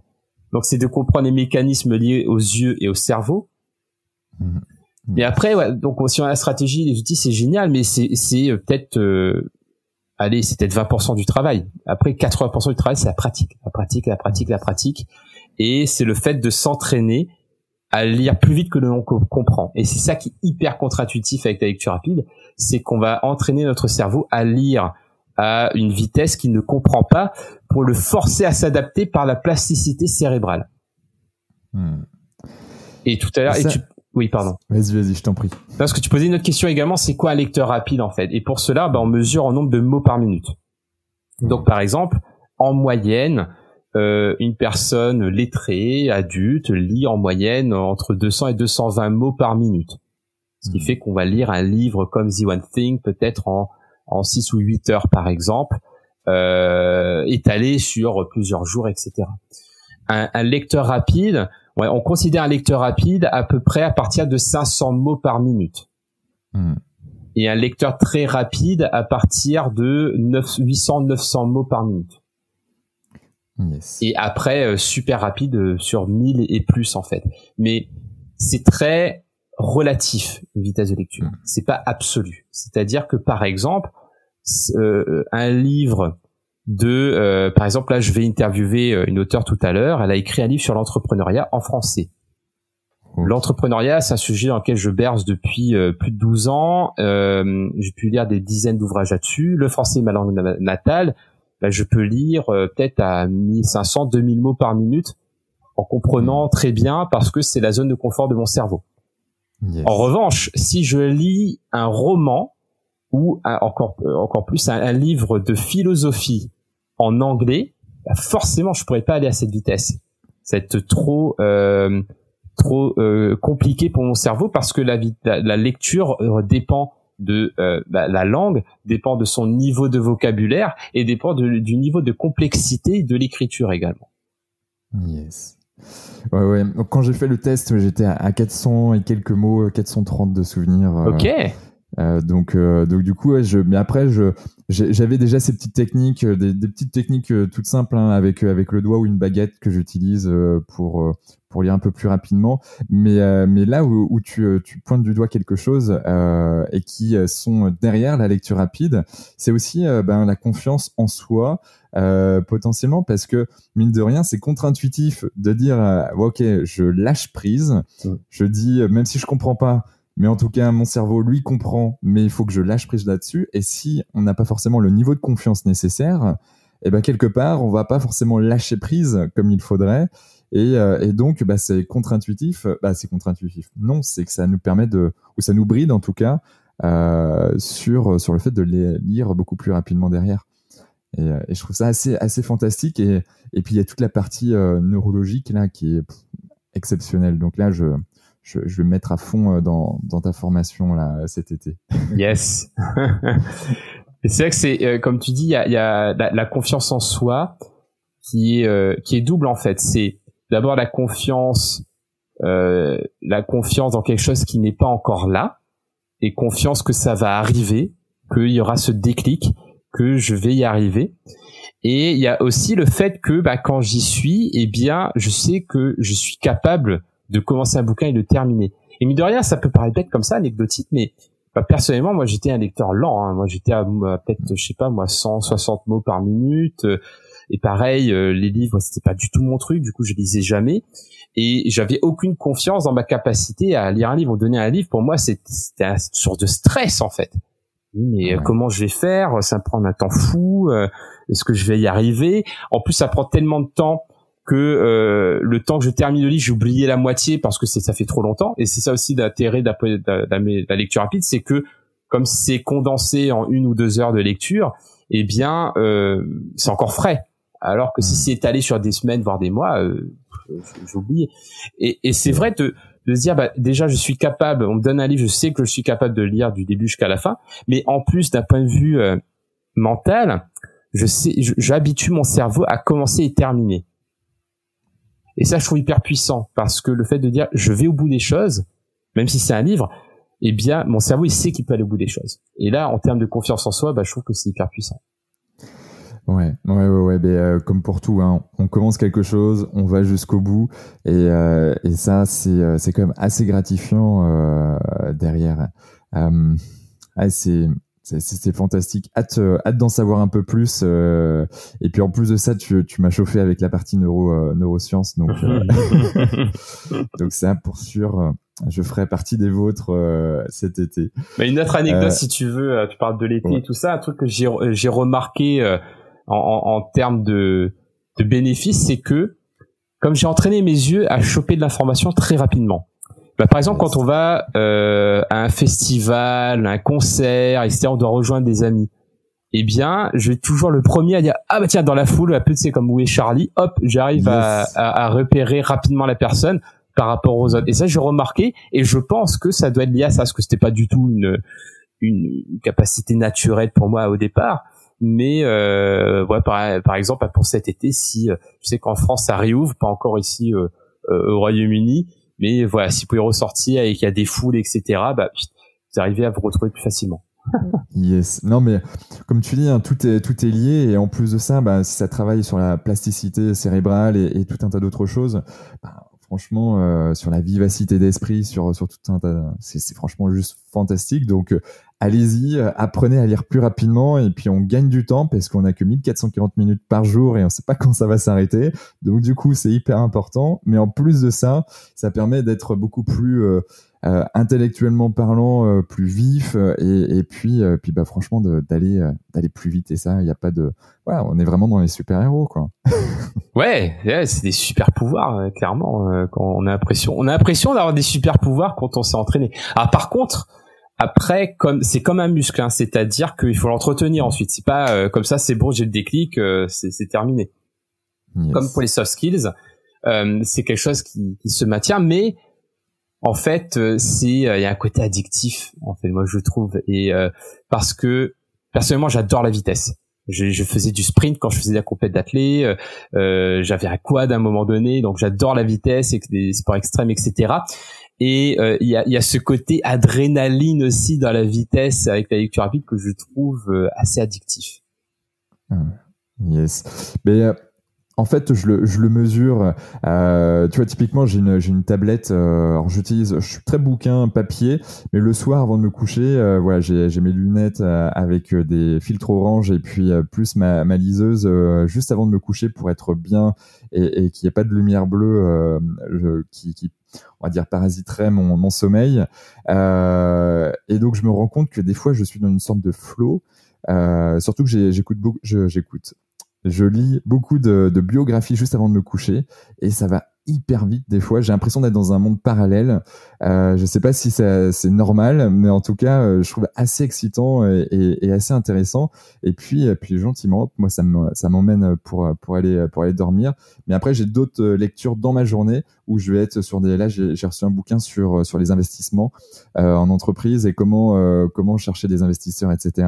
Donc c'est de comprendre les mécanismes liés aux yeux et au cerveau. Et après, ouais, donc si on a la stratégie, les outils, c'est génial, mais c'est c'est euh, peut-être euh, allez, c'est peut-être 20% du travail. Après, 80% du travail, c'est la pratique, la pratique, la pratique, la pratique, et c'est le fait de s'entraîner à lire plus vite que l'on comprend. Et c'est ça qui est hyper contre-intuitif avec la lecture rapide, c'est qu'on va entraîner notre cerveau à lire à une vitesse qu'il ne comprend pas pour le forcer à s'adapter par la plasticité cérébrale. Hmm. Et tout à l'heure, oui, pardon. Vas-y, vas-y, je t'en prie. Parce que tu posais une autre question également, c'est quoi un lecteur rapide en fait? Et pour cela, ben, on mesure en nombre de mots par minute. Hmm. Donc par exemple, en moyenne, euh, une personne lettrée, adulte, lit en moyenne entre 200 et 220 mots par minute. Ce qui fait qu'on va lire un livre comme The One Thing peut-être en en 6 ou 8 heures par exemple, euh, étalé sur plusieurs jours, etc. Un, un lecteur rapide, ouais, on considère un lecteur rapide à peu près à partir de 500 mots par minute. Hmm. Et un lecteur très rapide à partir de 800-900 mots par minute. Yes. Et après, euh, super rapide euh, sur 1000 et plus en fait. Mais c'est très relatif une vitesse de lecture. Hmm. C'est pas absolu. C'est-à-dire que par exemple, euh, un livre de, euh, par exemple là, je vais interviewer euh, une auteure tout à l'heure. Elle a écrit un livre sur l'entrepreneuriat en français. L'entrepreneuriat, c'est un sujet dans lequel je berce depuis plus de 12 ans. J'ai pu lire des dizaines d'ouvrages là-dessus. Le français est ma langue natale. Bah, je peux lire peut-être à 1500, 2000 mots par minute en comprenant hmm. très bien parce que c'est la zone de confort de mon cerveau. En revanche, si je lis un roman ou encore encore plus un, livre de philosophie en anglais, bah forcément je pourrais pas aller à cette vitesse. C'est trop euh, trop euh, compliqué pour mon cerveau parce que la, la, lecture euh, dépend de euh, bah, la langue, dépend de son niveau de vocabulaire et dépend du niveau de complexité de l'écriture également. Yes. Ouais, ouais. Quand j'ai fait le test, j'étais à 400 et quelques mots, 430 de souvenirs. Euh, ok. Euh, donc, euh, donc du coup, je, mais après, je, j'avais déjà ces petites techniques, des, des petites techniques toutes simples hein, avec avec le doigt ou une baguette que j'utilise pour pour lire un peu plus rapidement. Mais mais là où, où tu, tu pointes du doigt quelque chose et qui sont derrière la lecture rapide, c'est aussi ben, la confiance en soi, euh, potentiellement parce que mine de rien c'est contre-intuitif de dire euh, ok je lâche prise je dis euh, même si je comprends pas mais en tout cas mon cerveau lui comprend. Mais il faut que je lâche prise là-dessus. Et si on n'a pas forcément le niveau de confiance nécessaire eh ben quelque part on va pas forcément lâcher prise comme il faudrait. Et, et donc bah, c'est contre-intuitif. Bah, c'est contre-intuitif. Non c'est que ça nous permet de ou ça nous bride en tout cas euh, sur sur le fait de les lire beaucoup plus rapidement derrière. Euh, et, je trouve ça assez, assez fantastique. Et, et puis il y a toute la partie euh, neurologique là qui est exceptionnelle. Donc là, je, je, je, vais me mettre à fond euh, dans, dans ta formation là cet été. Yes. c'est vrai que c'est comme tu dis, il y a, y a la, confiance en soi qui est qui est double en fait. C'est d'abord la confiance, euh, la confiance dans quelque chose qui n'est pas encore là, et confiance que ça va arriver, qu'il y aura ce déclic que je vais y arriver. Et il y a aussi le fait que bah, quand j'y suis, eh bien, je sais que je suis capable de commencer un bouquin et de terminer. Et mine de rien, ça peut paraître bête comme ça, anecdotique, mais bah, personnellement, moi, j'étais un lecteur lent. Hein. Moi, j'étais à, peut-être, je sais pas, moi, 160 mots par minute. Et pareil, euh, les livres, c'était pas du tout mon truc. Du coup, je lisais jamais. Et j'avais aucune confiance dans ma capacité à lire un livre ou donner un livre. Pour moi, c'était une sorte de stress, en fait mais euh, comment je vais faire? Ça me prend un temps fou. Euh, est-ce que je vais y arriver? En plus, ça prend tellement de temps que euh, le temps que je termine le livre, j'ai oublié la moitié parce que ça fait trop longtemps. Et c'est ça aussi l'intérêt de la lecture rapide, c'est que comme c'est condensé en une ou deux heures de lecture, eh bien, euh, c'est encore frais. Alors que si mmh. c'est étalé sur des semaines, voire des mois, euh, j'ai oublié. Et, et c'est vrai de de se dire bah, déjà je suis capable, on me donne un livre, je sais que je suis capable de lire du début jusqu'à la fin, mais en plus d'un point de vue euh, mental, je sais, j'habitue mon cerveau à commencer et terminer. Et ça, je trouve hyper puissant parce que le fait de dire je vais au bout des choses, même si c'est un livre, eh bien, mon cerveau il sait qu'il peut aller au bout des choses. Et là, en termes de confiance en soi, bah, je trouve que c'est hyper puissant. Ouais, ouais, ouais, ouais. Mais, euh, comme pour tout, hein, on commence quelque chose, on va jusqu'au bout, et, euh, et ça, c'est euh, c'est quand même assez gratifiant euh, derrière. Euh, c'est c'est fantastique. Hâte, hâte d'en savoir un peu plus. et puis en plus de ça, tu, tu m'as chauffé avec la partie neuro neurosciences, donc donc ça pour sûr. Je ferai partie des vôtres cet été. Mais une autre anecdote, si tu veux, tu parles de l'été et tout ça, un truc que j'ai remarqué en, en, termes de, de bénéfices, c'est que comme j'ai entraîné mes yeux à choper de l'information très rapidement. Bah, par exemple, quand on va euh, à un festival, un concert, etc., on doit rejoindre des amis. Eh bien, je vais toujours le premier à dire ah bah tiens dans la foule, un peu tu sais comme où est Charlie, hop, j'arrive à, à, à, repérer rapidement la personne par rapport aux autres. Et ça, j'ai remarqué, et je pense que ça doit être lié à ça, parce que c'était pas du tout une, une capacité naturelle pour moi au départ. Mais euh, ouais, par, par exemple, pour cet été, si je sais qu'en France ça réouvre, pas encore ici euh, euh, au Royaume-Uni, mais voilà, si vous pouvez ressortir et qu'il y a des foules, etc., bah, vous arrivez à vous retrouver plus facilement. yes. Non, mais comme tu dis, hein, tout, est, tout est lié. Et en plus de ça, bah, si ça travaille sur la plasticité cérébrale et, tout un tas d'autres choses, bah, franchement, euh, sur la vivacité d'esprit, sur, sur tout un tas, c'est franchement juste fantastique. Donc, allez-y, euh, apprenez à lire plus rapidement et puis on gagne du temps parce qu'on a que 1440 minutes par jour et on sait pas quand ça va s'arrêter. Donc, du coup, c'est hyper important. Mais en plus de ça, ça permet d'être beaucoup plus euh, intellectuellement parlant euh, plus vif euh, et, et puis puis bah franchement d'aller d'aller plus vite et ça il n'y a pas de voilà on est vraiment dans les super héros quoi ouais, c'est des super pouvoirs clairement quand on a l'impression on a l'impression d'avoir des super pouvoirs quand on s'est entraîné ah par contre après, comme c'est comme un muscle, hein, c'est-à-dire qu'il faut l'entretenir ensuite. C'est pas comme ça, c'est bon, j'ai le déclic, c'est terminé. Comme pour les soft skills, c'est quelque chose qui, qui, se maintient, mais en fait, euh, c'est euh, il y a un côté addictif en fait moi je trouve et euh, parce que personnellement j'adore la vitesse. Je, je, faisais du sprint quand je faisais la compète d'athlée, euh, j'avais un quad à un moment donné, donc j'adore la vitesse et des sports extrêmes, etc. Et il y, a, ce côté adrénaline aussi dans la vitesse avec la lecture rapide que je trouve assez addictif. Ah, yes. Mais en fait, je le, mesure. Euh, tu vois, typiquement, j'ai une, une tablette. Euh, alors, j'utilise, je suis très bouquin papier, mais le soir, avant de me coucher, euh, voilà, j'ai, mes lunettes euh, avec euh, des filtres orange et puis plus ma, ma liseuse juste avant de me coucher pour être bien et, qu'il n'y ait pas de lumière bleue qui, on va dire, parasiterait mon, mon sommeil. et donc, je me rends compte que des fois, je suis dans une sorte de flow. surtout que j'écoute beaucoup, j'écoute je lis beaucoup de, de biographies juste avant de me coucher et ça va hyper vite des fois. J'ai l'impression d'être dans un monde parallèle. Euh, je sais pas si c'est normal, mais en tout cas, euh, je trouve assez excitant et, et, et, assez intéressant. Et puis, puis gentiment, moi, ça m'emmène pour pour aller pour aller dormir. Mais après, j'ai d'autres lectures dans ma journée où je vais être sur des. Là, j'ai reçu un bouquin sur sur les investissements euh, en entreprise et comment euh, comment chercher des investisseurs, etc.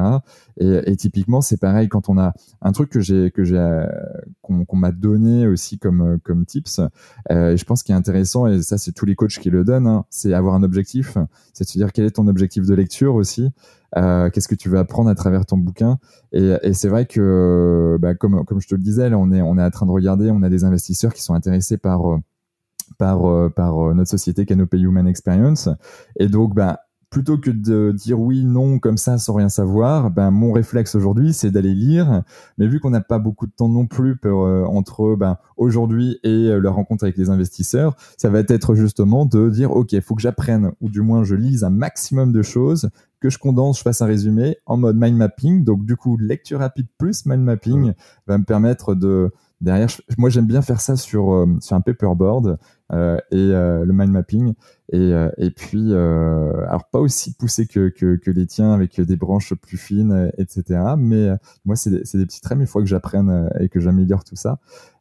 Et, et typiquement, c'est pareil quand on a un truc que j'ai euh, qu'on m'a donné aussi comme comme tips. Euh, et je pense qu'il est intéressant et ça, c'est tous les coachs qui le donnent. Hein, c'est avoir un objectif, c'est se dire quel est ton objectif de lecture aussi. Euh, qu'est-ce que tu veux apprendre à travers ton bouquin et, c'est vrai que bah, comme comme je te le disais on est on est en train de regarder on a des investisseurs qui sont intéressés par par, euh, par euh, notre société Canopy Human Experience. Et donc, bah, plutôt que de dire oui, non, comme ça, sans rien savoir, ben, mon réflexe aujourd'hui, c'est d'aller lire. Mais vu qu'on n'a pas beaucoup de temps non plus pour, euh, entre ben, aujourd'hui et la rencontre avec les investisseurs, ça va être justement de dire, OK, il faut que j'apprenne, ou du moins je lise un maximum de choses, que je condense, je fasse un résumé en mode mind mapping. Donc, du coup, lecture rapide plus mind mapping va me permettre de, derrière, moi j'aime bien faire ça sur, sur un paperboard euh, et euh, le mind mapping. Et, euh, et puis, alors pas aussi poussé que, que, que, les tiens avec des branches plus fines, etc. Mais moi, c'est des, des, petits traits, mais il faut que j'apprenne et que j'améliore tout ça.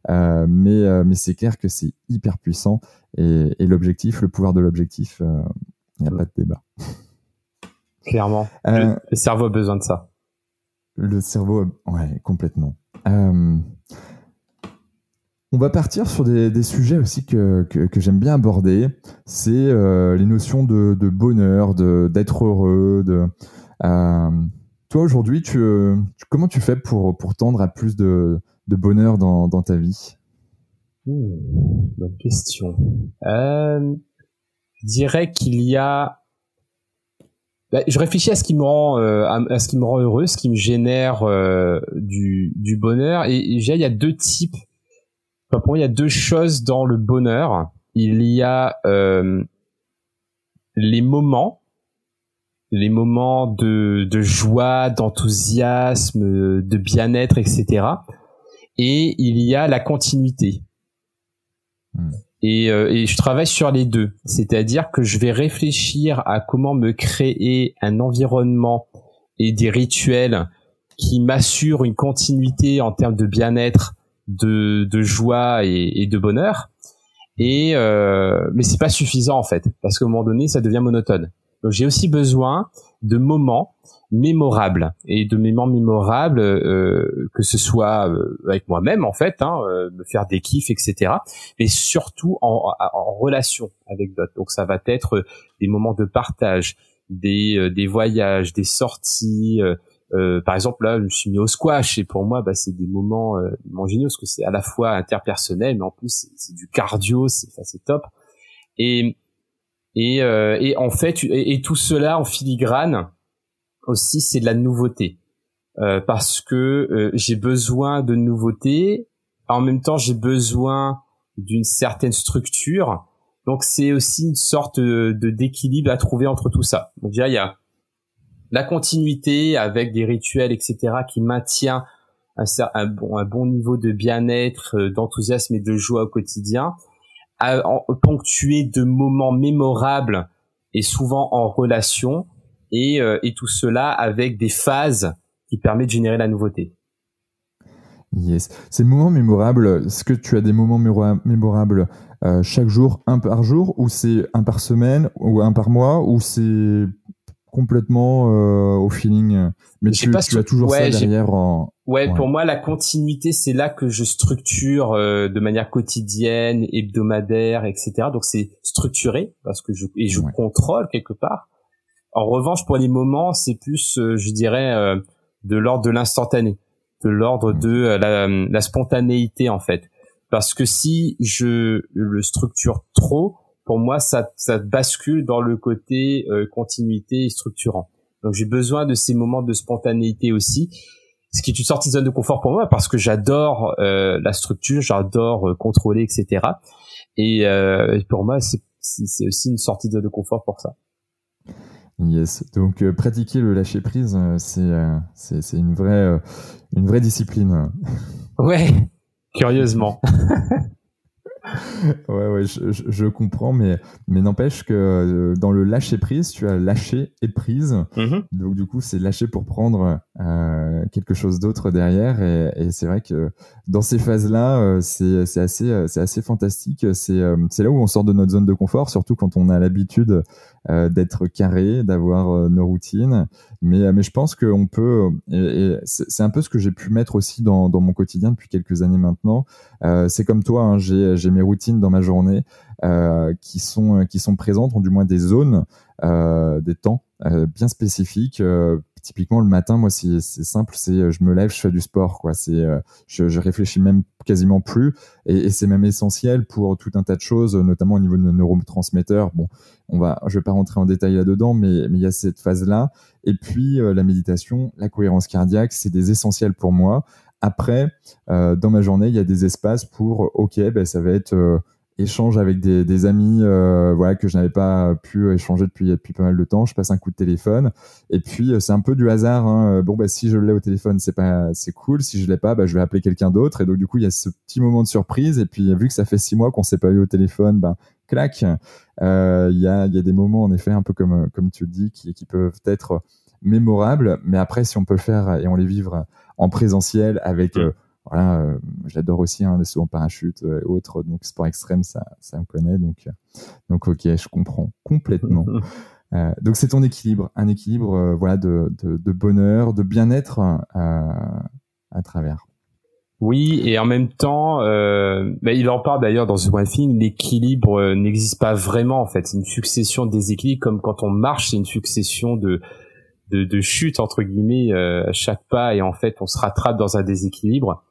mais mais c'est clair que c'est hyper puissant. Et, et l'objectif, le pouvoir de l'objectif, il n'y a pas de débat. Clairement. le, cerveau a besoin de ça. Le cerveau, ouais, complètement. Euh, on va partir sur des, sujets aussi que, que, j'aime bien aborder. C'est euh, les notions de, bonheur, d'être heureux. De, euh, toi aujourd'hui, tu, comment tu fais pour, pour tendre à plus de, de bonheur dans, dans ta vie? Hmm, Bonne question. Euh, je dirais qu'il y a. Bah, je réfléchis à ce qui me rend à, ce qui me rend heureux, ce qui me génère du, du bonheur. Et, et il y a deux types pour moi, il y a deux choses dans le bonheur. Il y a euh, les moments, les moments de, de joie, d'enthousiasme, de bien-être, etc. Et il y a la continuité. Hmm. Et, euh, et, je travaille sur les deux. C'est-à-dire que je vais réfléchir à comment me créer un environnement et des rituels qui m'assurent une continuité en termes de bien-être de, de joie et, et, de bonheur. Et euh, mais c'est pas suffisant en fait, parce qu'à un moment donné, ça devient monotone. Donc j'ai aussi besoin de moments mémorables et de moments mémorables euh, que ce soit euh, avec moi-même en fait, hein, euh, me faire des kiffs, etc. Mais surtout en, en relation avec d'autres. Donc ça va être des moments de partage, des, euh, des voyages, des sorties. Euh, par exemple là, je me suis mis au squash et pour moi, bah, c'est des moments, euh, géniaux parce que c'est à la fois interpersonnel, mais en plus c'est du cardio, c'est top. Et et, euh, et en fait, et, tout cela en filigrane aussi, c'est de la nouveauté euh, parce que euh, j'ai besoin de nouveautés. En même temps, j'ai besoin d'une certaine structure. Donc c'est aussi une sorte de d'équilibre à trouver entre tout ça. Donc déjà il y a la continuité avec des rituels etc qui maintient un, bon niveau de bien-être, d'enthousiasme et de joie au quotidien ponctué de moments mémorables et souvent en relation et, euh, et tout cela avec des phases qui permettent de générer la nouveauté. Yes. Ces moments mémorables, est-ce que tu as des moments mémorables euh, chaque jour, un par jour, ou c'est un par semaine, ou un par mois, ou c'est complètement euh, au feeling Mais tu, tu as toujours ça derrière en, Ouais, pour moi, la continuité, c'est là que je structure euh, de manière quotidienne, hebdomadaire, etc. Donc c'est structuré parce que je et je contrôle quelque part. En revanche, pour les moments, c'est plus, euh, je dirais, euh, de l'ordre de l'instantané, de l'ordre de la, la, spontanéité en fait. Parce que si je le structure trop, pour moi, ça, ça bascule dans le côté continuité et structurant. Donc j'ai besoin de ces moments de spontanéité aussi ce qui est une sortie de zone de confort pour moi parce que j'adore euh, la structure, j'adore euh, contrôler, etc. Et euh, pour moi, c'est aussi une sortie de zone de confort pour ça. Yes, donc pratiquer le lâcher prise, c'est c'est une vraie une vraie discipline. Ouais, curieusement. ouais, ouais, je, je, comprends, mais, mais n'empêche que euh, dans le lâcher prise, tu as lâché et prise. Mm-hmm. Donc, du coup, c'est lâcher pour prendre euh, quelque chose d'autre derrière. Et, et c'est vrai que dans ces phases-là, euh, c'est, c'est assez, c'est assez fantastique. C'est, c'est là où on sort de notre zone de confort, surtout quand on a l'habitude euh, d'être carré, d'avoir nos routines. Mais, mais je pense qu'on peut, et, c'est, un peu ce que j'ai pu mettre aussi dans, mon quotidien depuis quelques années maintenant. c'est comme toi, hein, j'ai, mes routines dans ma journée euh, qui sont qui sont présentes, ont du moins des zones, euh, des temps euh, bien spécifiques. Typiquement le matin, moi c'est simple, c'est je me lève, je fais du sport, quoi. C'est je, je réfléchis même quasiment plus, et, c'est même essentiel pour tout un tas de choses, notamment au niveau de nos neurotransmetteurs. Bon, on va, je vais pas rentrer en détail là-dedans, mais mais il y a cette phase-là. Et puis la méditation, la cohérence cardiaque, c'est des essentiels pour moi. Après, euh, dans ma journée, il y a des espaces pour, ok, ben, ça va être euh, échange avec des, des amis euh, voilà que je n'avais pas pu échanger depuis depuis pas mal de temps. Je passe un coup de téléphone. Et puis c'est un peu du hasard hein. bon bah si je l'ai au téléphone c'est pas c'est cool. Si je l'ai pas bah je vais appeler quelqu'un d'autre. Et donc du coup il y a ce petit moment de surprise. Et puis vu que ça fait six mois qu'on s'est pas eu au téléphone ben clac. Il y a il y a des moments en effet un peu comme comme tu le dis qui qui peuvent être mémorables. Mais après si on peut le faire et on les vivre en présentiel avec euh, voilà, euh, j'adore aussi hein, le saut en parachute euh, et autres, donc sport extrême, ça, ça me connaît, donc, donc ok, je comprends complètement. donc c'est ton équilibre, un équilibre voilà de, de, de, bonheur, de bien-être à travers. Oui, et en même temps, euh, bah, il en parle d'ailleurs dans ce briefing, l'équilibre n'existe pas vraiment en fait. C'est une succession de déséquilibres, comme quand on marche, c'est une succession de, de, de chute entre guillemets euh, à chaque pas et en fait on se rattrape dans un déséquilibre.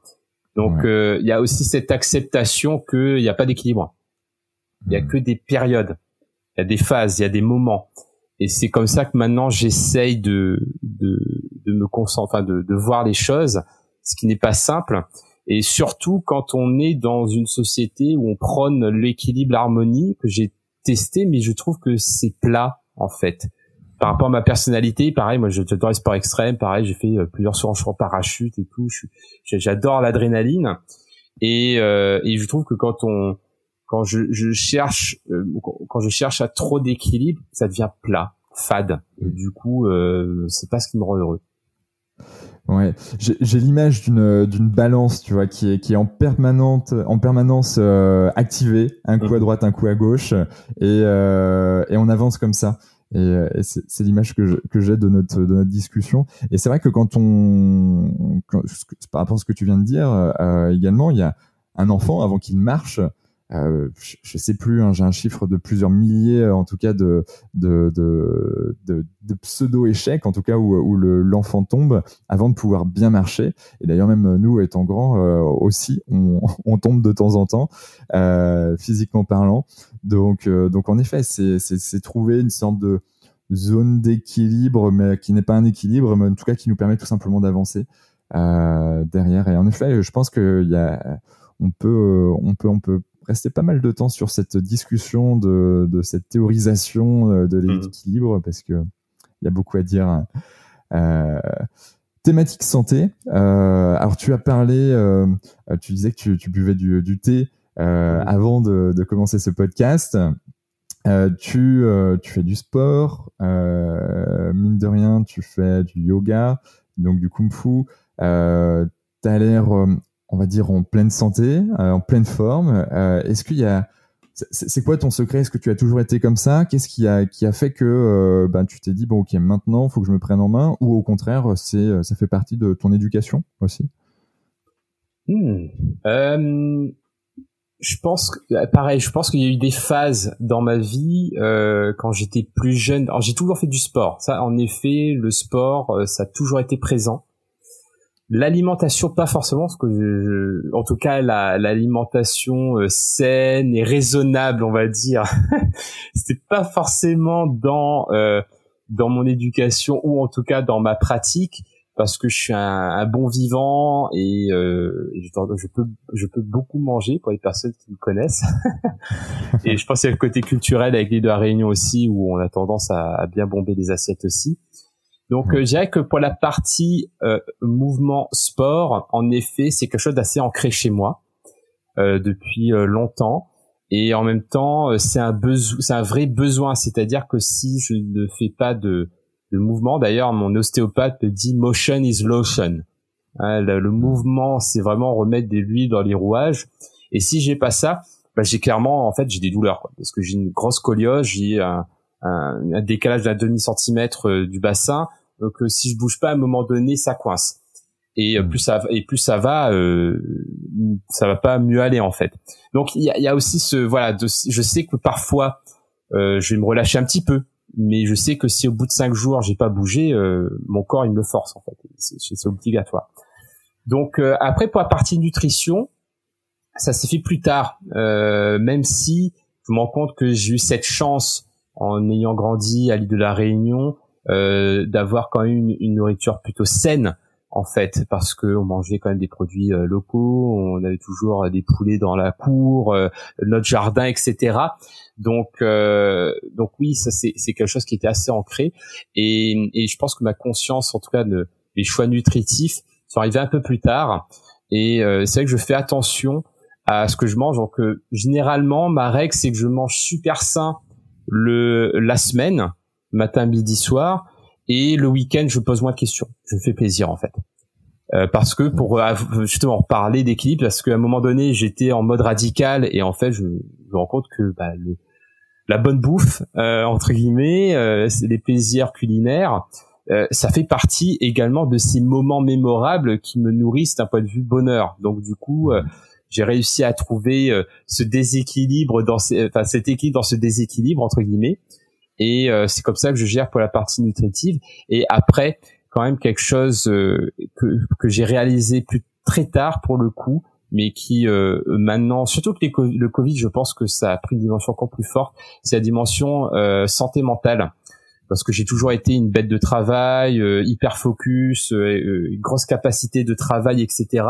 Donc euh, il y a aussi cette acceptation qu'il n'y a pas d'équilibre. Il y a hmm. que des périodes, il y a des phases, il y a des moments. Et c'est comme ça que maintenant j'essaye de, de, de me concentrer, enfin de, de voir les choses, ce qui n'est pas simple. Et surtout quand on est dans une société où on prône l'équilibre, l'harmonie, que j'ai testé, mais je trouve que c'est plat en fait par rapport à ma personnalité, pareil, moi j'adore les sports extrêmes, pareil, j'ai fait euh, plusieurs soirs en parachute et tout, j'adore l'adrénaline et, euh, et je trouve que quand on quand je, je cherche euh, quand je cherche à trop d'équilibre, ça devient plat, fade. Et du coup, euh, c'est pas ce qui me rend heureux. Ouais, j'ai l'image d'une d'une balance, tu vois, qui est qui est en permanente en permanence euh, activée, un coup à mhm. droite, un coup à gauche, et euh, et on avance comme ça. Et, euh, c'est l'image que que j'ai de notre de notre discussion. Et c'est vrai que quand on, par rapport à ce que tu viens de dire, euh, également, il y a un enfant avant qu'il marche euh, je, sais plus, hein, j'ai un chiffre de plusieurs milliers, en tout cas de de, de, de, de pseudo échecs, en tout cas où, l'enfant tombe avant de pouvoir bien marcher. Et d'ailleurs même nous, étant grands euh, aussi, on, tombe de temps en temps, euh, physiquement parlant. Donc euh, donc en effet, c'est trouver une sorte de zone d'équilibre, mais qui n'est pas un équilibre, mais en tout cas qui nous permet tout simplement d'avancer euh, derrière. Et en effet, je pense qu'il y a on peut on peut on peut rester pas mal de temps sur cette discussion de, de cette théorisation euh, de mmh. l'équilibre parce que il y a beaucoup à dire. Euh, thématique santé. Euh, alors tu as parlé, euh, tu disais que tu, tu buvais du, du thé mmh. avant de, de, commencer ce podcast. Tu, tu fais du sport, mine de rien, tu fais du yoga, donc du kung fu. Tu as l'air on va dire, en pleine santé, euh, en pleine forme. Euh, est-ce qu'il y a c'est quoi ton secret? Est-ce que tu as toujours été comme ça? Qu'est-ce qui a qui a fait que euh, ben tu t'es dit bon ok maintenant faut que je me prenne en main? Ou au contraire c'est ça fait partie de ton éducation aussi? Hmm. Je pense pareil, je pense qu'il y a eu des phases dans ma vie quand j'étais plus jeune. j'ai toujours fait du sport. Ça, en effet, le sport, ça a toujours été présent. L'alimentation, pas forcément, parce que en tout cas, l'alimentation euh, saine et raisonnable, on va dire, c'était pas forcément dans euh, dans mon éducation ou en tout cas dans ma pratique, parce que je suis un, bon vivant et, euh, je, peux je peux beaucoup manger pour les personnes qui me connaissent. et je pense qu'il y a le côté culturel avec les deux à Réunion aussi, où on a tendance à, à bien bomber les assiettes aussi. Donc, euh, je dirais que pour la partie euh, mouvement sport, en effet, c'est quelque chose d'assez ancré chez moi euh, depuis euh, longtemps. Et en même temps, c'est un besoin, c'est un vrai besoin. C'est-à-dire que si je ne fais pas de, de mouvement, d'ailleurs, mon ostéopathe me dit motion is lotion. Hein, le, mouvement, c'est vraiment remettre des l'huile dans les rouages. Et si j'ai pas ça, bah, j'ai clairement, en fait, j'ai des douleurs, quoi, parce que j'ai une grosse scoliose, j'ai un, un, un, décalage d'un demi centimètre du bassin donc euh, si je bouge pas à un moment donné, ça coince. Et euh, plus ça et plus ça va, euh, ça va pas mieux aller en fait. Donc il y a, y a, aussi ce voilà, je sais que parfois euh, je vais me relâcher un petit peu, mais je sais que si au bout de cinq jours j'ai pas bougé, euh, mon corps il me force en fait. C'est obligatoire. Donc après pour la partie nutrition, ça s'est fait plus tard, même si je me rends compte que j'ai eu cette chance en ayant grandi à l'île de la Réunion euh, d'avoir quand même une, une, nourriture plutôt saine en fait parce que on mangeait quand même des produits euh, locaux, on avait toujours des poulets dans la cour, euh, notre jardin, etc. Donc donc oui, ça c'est quelque chose qui était assez ancré. Et et je pense que ma conscience en tout cas de les choix nutritifs sont arrivés un peu plus tard. Et c'est vrai que je fais attention à ce que je mange. Donc généralement ma règle c'est que je mange super sain le la semaine matin, midi, soir. Et le week-end, je pose moins de questions. Je fais plaisir en fait. Euh, parce que pour euh, justement parler d'équilibre, parce qu'à un moment donné, j'étais en mode radical et en fait, je, me rends compte que bah, le, la bonne bouffe, euh, entre guillemets, euh, les plaisirs culinaires, euh, ça fait partie également de ces moments mémorables qui me nourrissent d'un point de vue bonheur. Donc du coup, j'ai réussi à trouver ce déséquilibre dans enfin cet équilibre dans ce déséquilibre entre guillemets et euh, c'est comme ça que je gère pour la partie nutritive. Et après, quand même quelque chose euh, que, que j'ai réalisé plus très tard pour le coup, mais qui euh, maintenant, surtout que le Covid, je pense que ça a pris une dimension encore plus forte, c'est la dimension santé mentale. Parce que j'ai toujours été une bête de travail, hyper focus, une grosse capacité de travail, etc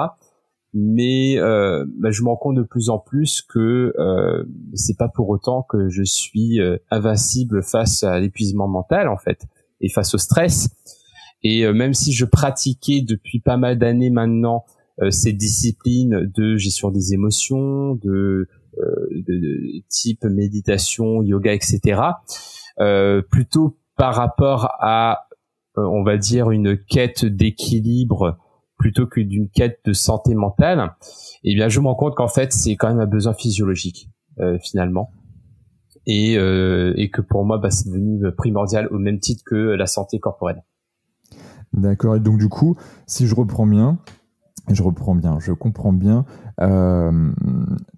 mais euh, bah, je me rends compte de plus en plus que euh, c'est pas pour autant que je suis euh, invincible face à l'épuisement mental en fait et face au stress. Et euh, même si je pratiquais depuis pas mal d'années maintenant euh, ces disciplines de gestion des émotions de, de type méditation yoga etc plutôt par rapport à on va dire une quête d'équilibre plutôt que d'une quête de santé mentale, eh bien je me rends compte qu'en fait c'est quand même un besoin physiologique finalement et, et que pour moi bah, c'est devenu primordial au même titre que la santé corporelle. D'accord. Et donc du coup, si je reprends bien, je reprends bien, je comprends bien, euh,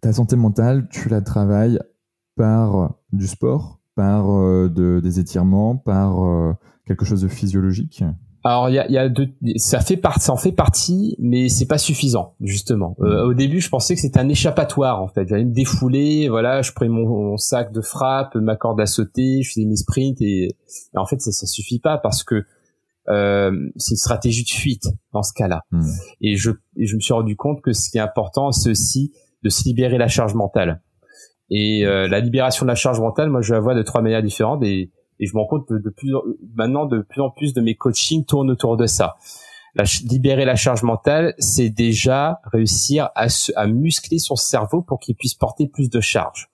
ta santé mentale, tu la travailles par du sport, par euh, de, des étirements, par euh, quelque chose de physiologique? Alors il y a, y a ça fait partie, ça en fait partie, mais c'est pas suffisant justement. Mmh. au début, je pensais que c'était un échappatoire en fait. J'allais me défouler, voilà, je prenais mon, sac de frappe, ma corde à sauter, je faisais mes sprints et, et en fait ça, ça suffit pas parce que euh, c'est une stratégie de fuite dans ce cas-là. Hmm. Et, je, je me suis rendu compte que ce qui est important, c'est aussi de se libérer la charge mentale. Et euh, la libération de la charge mentale, moi, je la vois de trois manières différentes. Et, et je me rends compte de, de plus maintenant de plus en plus de mes coachings tournent autour de ça. La, libérer la charge mentale, c'est déjà réussir à, à muscler son cerveau pour qu'il puisse porter plus de charge.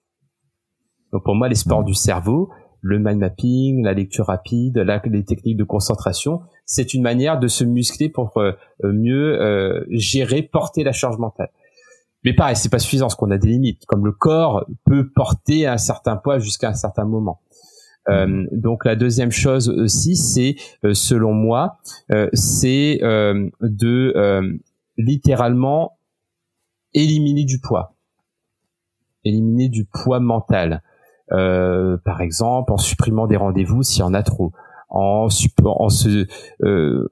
Donc pour moi, les sports hmm. du cerveau, le mind mapping, la lecture rapide, les techniques de concentration, c'est une manière de se muscler pour euh, euh, mieux euh, gérer, porter la charge mentale. Mais pareil, c'est pas suffisant, parce qu'on a des limites. Comme le corps peut porter un certain poids jusqu'à un certain moment. Donc la deuxième chose aussi, c'est selon moi, c'est de littéralement éliminer du poids, éliminer du poids mental. Euh, par exemple en supprimant des rendez-vous s'il y en a trop, en, se euh,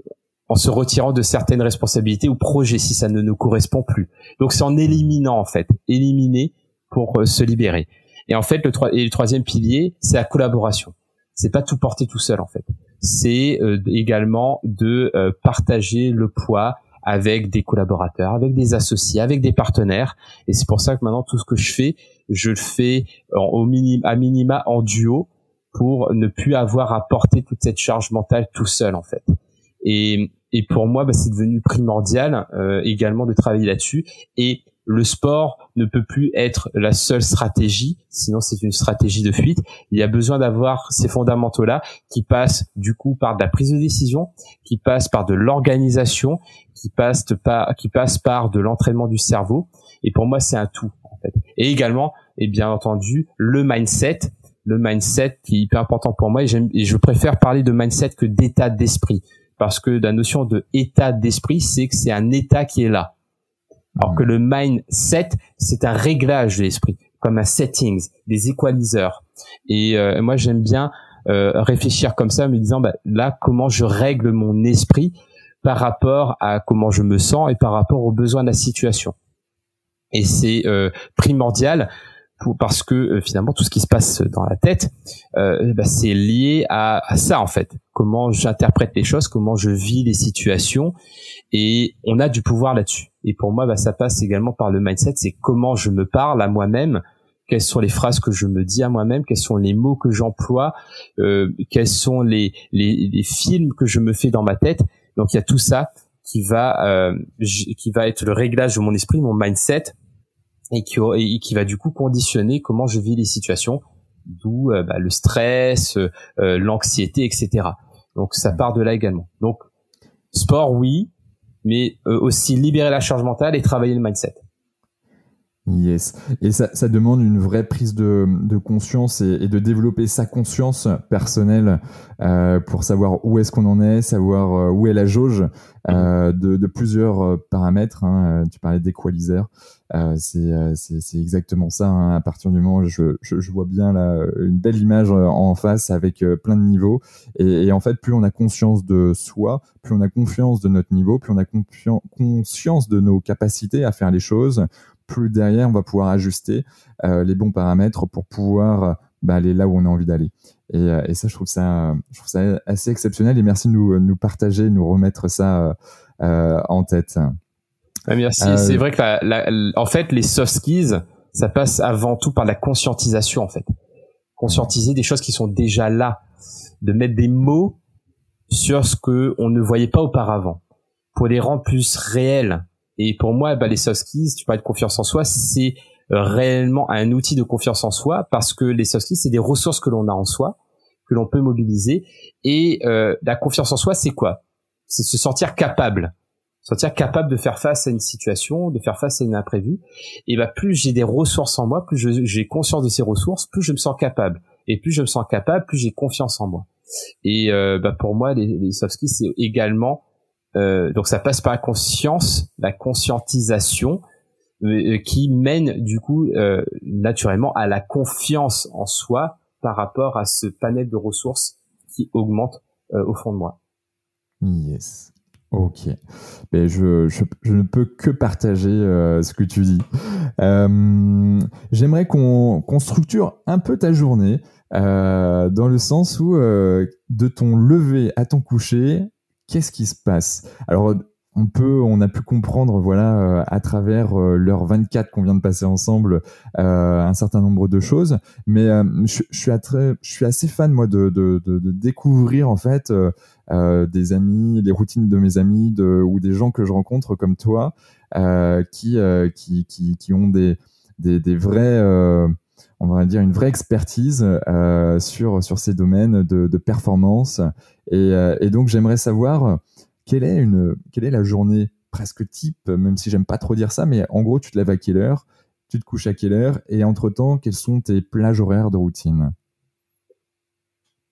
en se retirant de certaines responsabilités ou projets si ça ne nous correspond plus. Donc c'est en éliminant en fait, éliminer pour euh, se libérer. Et en fait le, et le troisième pilier, c'est la collaboration. C'est pas tout porter tout seul en fait. C'est également de partager le poids avec des collaborateurs, avec des associés, avec des partenaires. Et c'est pour ça que maintenant tout ce que je fais, je le fais au minima, à minima en duo pour ne plus avoir à porter toute cette charge mentale tout seul en fait. Et, et pour moi, bah, c'est devenu primordial euh, également de travailler là-dessus. Et le sport ne peut plus être la seule stratégie, sinon c'est une stratégie de fuite. Il y a besoin d'avoir ces fondamentaux-là qui passent du coup par de la prise de décision, qui passent par de l'organisation, qui passent par, de l'entraînement du cerveau. Et pour moi, c'est un tout. En fait. Et également, et bien entendu, le mindset, le mindset qui est hyper important pour moi. Et, et je préfère parler de mindset que d'état d'esprit, parce que la notion de état d'esprit, c'est que c'est un état qui est là alors que le mindset, c'est un réglage de l'esprit, comme un settings, des equalizers. Et euh, moi, j'aime bien euh, réfléchir comme ça, me disant, bah, là, comment je règle mon esprit par rapport à comment je me sens et par rapport aux besoins de la situation. Et c'est euh, primordial parce que euh, finalement tout ce qui se passe dans la tête, euh, bah, c'est lié à, à, ça en fait. Comment j'interprète les choses, comment je vis les situations, et on a du pouvoir là-dessus. Et pour moi, bah, ça passe également par le mindset, c'est comment je me parle à moi-même, quelles sont les phrases que je me dis à moi-même, quels sont les mots que j'emploie, euh, quels sont les, les, les, films que je me fais dans ma tête. Donc il y a tout ça qui va euh, qui va être le réglage de mon esprit, mon mindset et qui, et qui va du coup conditionner comment je vis les situations, d'où euh, bah, le stress, euh, euh, l'anxiété, etc. Donc ça part de là également. Donc sport oui, mais aussi libérer la charge mentale et travailler le mindset. Yes. Et ça, ça, demande une vraie prise de, de conscience et, et, de développer sa conscience personnelle euh, pour savoir où est-ce qu'on en est, savoir euh, où est la jauge euh, de, de, plusieurs euh, paramètres. Hein. Tu parlais d'équaliseur. Euh, c'est exactement ça. Hein. À partir du moment où je, vois bien là, une belle image en face avec plein de niveaux. Et, en fait, plus on a conscience de soi, plus on a confiance de notre niveau, plus on a conscience de nos capacités à faire les choses plus derrière on va pouvoir ajuster euh, les bons paramètres pour pouvoir bah, aller là où on a envie d'aller. Et, euh, ça, je trouve ça, assez exceptionnel. Et merci de nous, nous partager, nous remettre ça euh, en tête. Merci. C'est vrai que la, en fait, les soft skills, ça passe avant tout par la conscientisation, en fait. Conscientiser des choses qui sont déjà là, de mettre des mots sur ce que on ne voyait pas auparavant, pour les rendre plus réels, et pour moi, bah, les soft skills, tu parles de confiance en soi, c'est euh, réellement un outil de confiance en soi parce que les soft skills, c'est des ressources que l'on a en soi, que l'on peut mobiliser. Et euh, la confiance en soi, c'est quoi? C'est se sentir capable, sentir capable de faire face à une situation, de faire face à une imprévue. Et bah plus j'ai des ressources en moi, plus j'ai conscience de ces ressources, plus je me sens capable. Et plus je me sens capable, plus j'ai confiance en moi. Et euh, bah pour moi, les, les soft skills, c'est également euh, donc ça passe par la conscience, la conscientisation, euh, qui mène du coup euh, naturellement à la confiance en soi par rapport à ce panel de ressources qui augmente euh, au fond de moi. Yes. Ok. Je, ne peux que partager ce que tu dis. J'aimerais qu'on structure un peu ta journée dans le sens où de ton lever à ton coucher, qu'est-ce qui se passe? Alors, on peut, on a pu comprendre, voilà, euh, à travers euh, l'heure 24 qu'on vient de passer ensemble, euh, un certain nombre de choses. Mais je, suis je suis assez fan moi de, de, de, découvrir en fait des amis, les routines de mes amis, de, ou des gens que je rencontre comme toi, qui, qui, qui, qui ont des, des, des vrais on va dire une vraie expertise sur sur ces domaines de, de performance et, et donc j'aimerais savoir quelle est, une, quelle est la journée presque type, même si j'aime pas trop dire ça, mais en gros, tu te lèves à quelle heure, tu te couches à quelle heure, et entre-temps, quelles sont tes plages horaires de routine?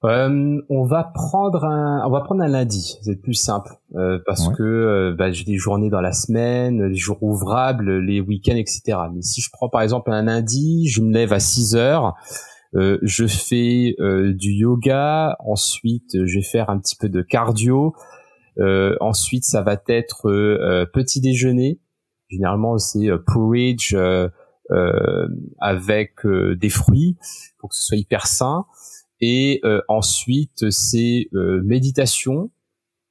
Euh, on va prendre un, on va prendre un lundi, c'est plus simple euh, parce que euh, bah, j'ai des journées dans la semaine, les jours ouvrables, les week-ends, etc. Mais si je prends par exemple un lundi, je me lève à 6 heures, je fais du yoga, ensuite je vais faire un petit peu de cardio, ensuite, ça va être euh, euh, petit déjeuner. Généralement, c'est porridge avec des fruits pour que ce soit hyper sain. Et ensuite, c'est méditation.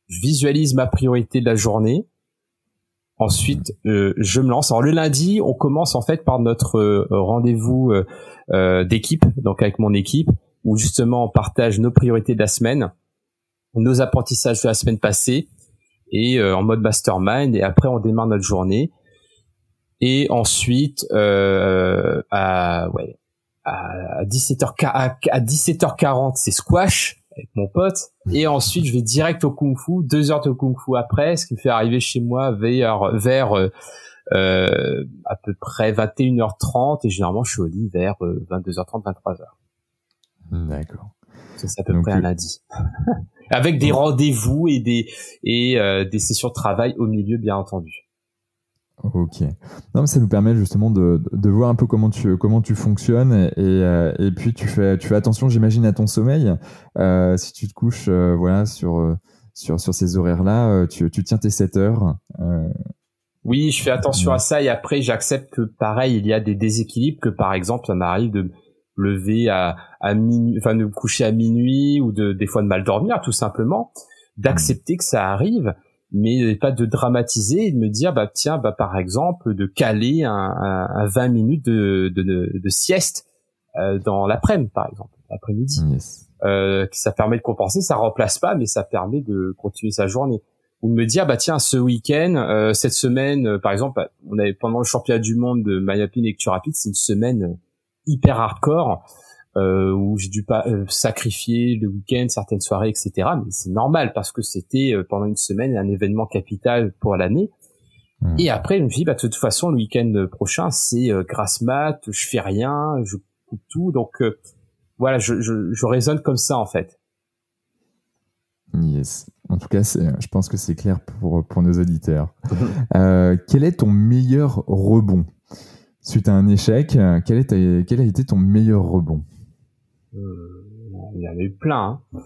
Je visualise ma priorité de la journée. Ensuite, je me lance. Alors le lundi, on commence en fait par notre rendez-vous d'équipe, donc avec mon équipe, où justement on partage nos priorités de la semaine nos apprentissages de la semaine passée et euh, en mode mastermind. Et après on démarre notre journée. Et ensuite euh, à ouais à 17h à 17h40 c'est squash avec mon pote. Et ensuite je vais direct au kung fu deux heures de kung fu après ce qui me fait arriver chez moi vers vers euh, euh à peu près 21h30 et généralement je suis au lit vers 22h30 23h d'accord c'est à peu près un lundi avec des rendez-vous et des et euh, des sessions de travail au milieu, bien entendu. Ok. Non, mais ça nous permet justement de, de voir un peu comment tu comment tu fonctionnes et, euh, et puis tu fais tu fais attention, j'imagine, à ton sommeil. Euh, si tu te couches, euh, voilà, sur euh, sur sur ces horaires-là, tu, tu tiens tes 7 heures. Oui, je fais attention à ça et après j'accepte que pareil, il y a des déséquilibres que par exemple ça m'arrive de lever à, à minuit, enfin de me coucher à minuit ou de des fois de mal dormir tout simplement, d'accepter que ça arrive, mais pas de dramatiser et de me dire bah tiens bah par exemple de caler un, un, 20 minutes de, de, de, sieste euh, dans l'après-midi par exemple l'après-midi. Euh, ça permet de compenser, ça remplace pas, mais ça permet de continuer sa journée ou de me dire bah tiens ce week-end euh, cette semaine euh, par exemple on avait pendant le championnat du monde de Mayapin lecture rapide c'est une semaine hyper hardcore euh, où j'ai dû pas euh, sacrifier le week-end, certaines soirées, etc. Mais c'est normal parce que c'était euh, pendant une semaine un événement capital pour l'année. Hmm. Et après, je me suis dit, bah, de toute façon, le week-end prochain, c'est euh, grasse mat, je fais rien, je coupe tout. Donc voilà, je, je, je raisonne comme ça en fait. Yes. En tout cas, je pense que c'est clair pour, pour nos auditeurs. quel est ton meilleur rebond? Suite à un échec, euh, quel, est quel a été ton meilleur rebond? Euh, Il y en a eu plein. Hein.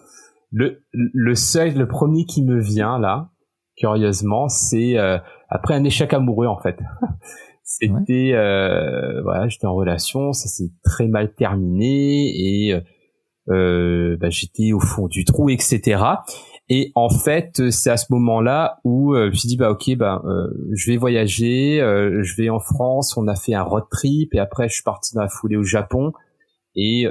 Le, le seul, le premier qui me vient là, curieusement, c'est euh, après un échec amoureux en fait. C'était euh, voilà, j'étais en relation, ça s'est très mal terminé et bah, j'étais au fond du trou, etc. Et en fait, c'est à ce moment-là où euh, je me suis dit bah ok bah euh, je vais voyager, euh, je vais en France. On a fait un road trip et après je suis parti dans la foulée au Japon. Et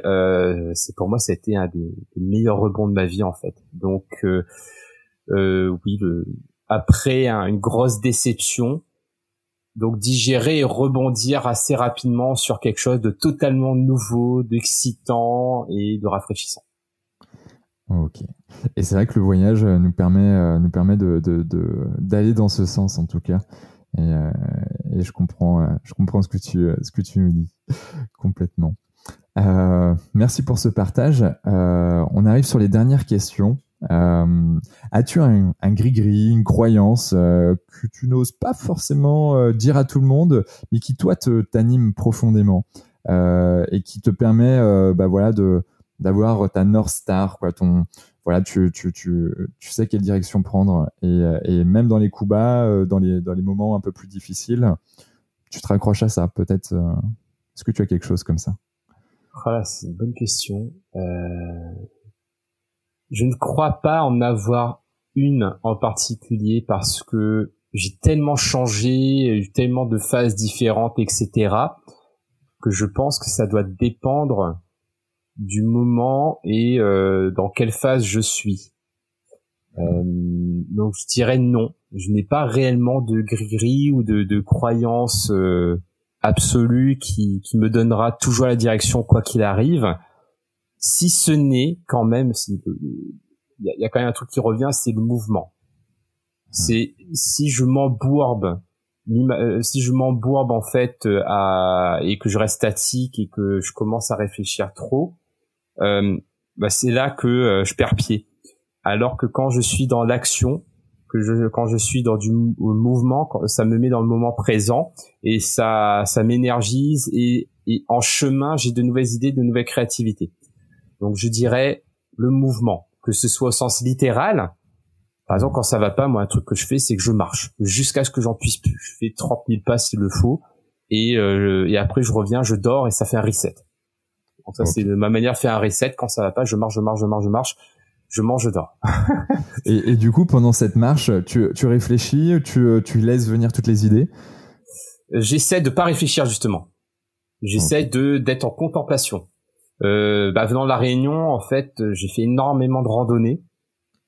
c'est pour moi ça a été un des, meilleurs rebonds de ma vie en fait. Donc oui, le, après une grosse déception, donc digérer et rebondir assez rapidement sur quelque chose de totalement nouveau, d'excitant et de rafraîchissant. Ok. Et c'est vrai que le voyage nous permet, nous permet de, d'aller dans ce sens en tout cas. Et, et je comprends, je comprends ce que tu, ce que tu nous dis complètement. Euh, merci pour ce partage. Euh, on arrive sur les dernières questions. Euh, as-tu un, gris-gris, une croyance que tu n'oses pas forcément dire à tout le monde, mais qui toi t'anime profondément et qui te permet, bah voilà, de d'avoir ta North Star, quoi, ton voilà, tu, tu, tu, tu sais quelle direction prendre et, et même dans les coups bas, dans les dans les moments un peu plus difficiles, tu te raccroches à ça. Peut-être, est-ce que tu as quelque chose comme ça? Voilà, c'est une bonne question. Euh... Je ne crois pas en avoir une en particulier parce que j'ai tellement changé, eu tellement de phases différentes, etc., que je pense que ça doit dépendre du moment et euh, dans quelle phase je suis. Euh, donc je dirais non. Je n'ai pas réellement de gris-gris ou de, de croyances euh, absolu qui, qui me donnera toujours la direction quoi qu'il arrive. Si ce n'est quand même, il y, a, quand même un truc qui revient, c'est le mouvement. C'est si je m'embourbe, euh, si je m'embourbe en fait euh, à, et que je reste statique et que je commence à réfléchir trop, euh, bah c'est là que euh, je perds pied. Alors que quand je suis dans l'action, je, quand je suis dans du mouvement, ça me met dans le moment présent et ça, ça m'énergise et, et en chemin, j'ai de nouvelles idées, de nouvelles créativités. Donc je dirais le mouvement, que ce soit au sens littéral. Par exemple, quand ça va pas, moi, un truc que je fais, c'est que je marche jusqu'à ce que j'en puisse plus. Je fais 30 000 pas s'il le faut et, euh, et après je reviens, je dors et ça fait un reset. Donc ça, c'est ma manière de faire un reset. Quand ça va pas, je marche, je marche, je marche, je marche je mange, je dors. et, et, du coup, pendant cette marche, tu, tu réfléchis, tu, tu laisses venir toutes les idées? J'essaie de pas réfléchir justement. J'essaie de d'être en contemplation. Euh, bah, venant de la Réunion, en fait, j'ai fait énormément de randonnées,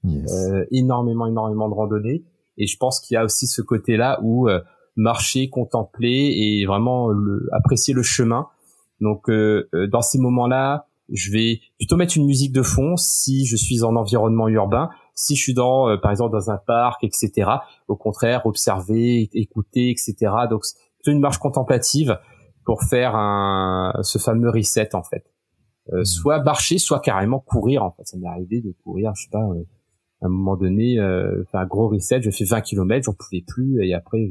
yes. euh, énormément, énormément de randonnées, et je pense qu'il y a aussi ce côté-là où euh, marcher, contempler et vraiment le, apprécier le chemin. Donc, euh, euh, dans ces moments-là, je vais plutôt mettre une musique de fond si je suis en environnement urbain. Si je suis dans, euh, par exemple, dans un parc, etc. Au contraire, observer, écouter, etc. Donc, c'est une marche contemplative pour faire un, ce fameux reset en fait. Euh, mmh. Soit marcher, soit carrément courir. En fait, ça m'est arrivé de courir, je sais pas, euh, à un moment donné, euh, un gros reset. Je fais 20 km, j'en pouvais plus, et après,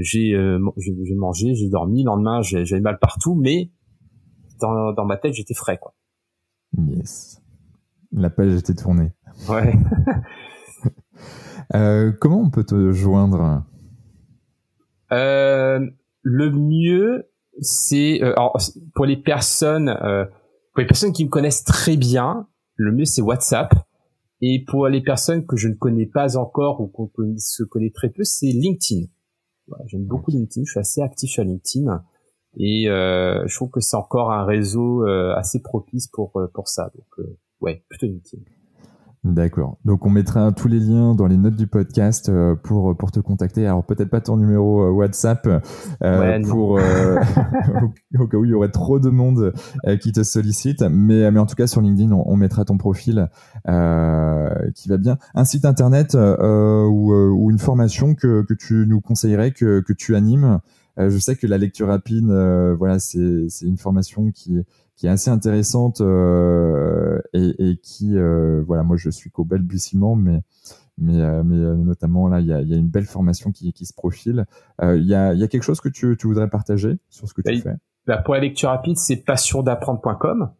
j'ai j'ai mangé, j'ai dormi. Le lendemain, j'avais mal partout, mais dans, ma tête, j'étais frais, quoi. Yes. La page était tournée. Ouais. Euh, comment on peut te joindre? Euh, Le mieux, c'est euh, pour les personnes, pour les personnes qui me connaissent très bien, le mieux c'est WhatsApp. Et pour les personnes que je ne connais pas encore ou qu'on se connaît très peu, c'est LinkedIn. J'aime beaucoup LinkedIn, je suis assez actif sur LinkedIn. Et euh, je trouve que c'est encore un réseau euh, assez propice pour euh, pour ça. Donc ouais, plutôt utile. D'accord. Donc on mettra tous les liens dans les notes du podcast pour pour te contacter. Alors peut-être pas ton numéro WhatsApp pour au, cas où il y aurait trop de monde qui te sollicite, mais mais en tout cas sur LinkedIn on, mettra ton profil qui va bien. Un site internet ou, ou une formation que que tu nous conseillerais que que tu animes? Euh, je sais que la lecture rapide, euh, voilà, c'est une formation qui qui est assez intéressante euh, et, et, qui, voilà, moi je suis qu'au balbutiement, mais mais, mais notamment là, il y a, y a, une belle formation qui, qui se profile. Il y, a, y a quelque chose que tu, tu voudrais partager sur ce que tu bah, fais? bah Pour la lecture rapide, c'est passiondapprendre.com.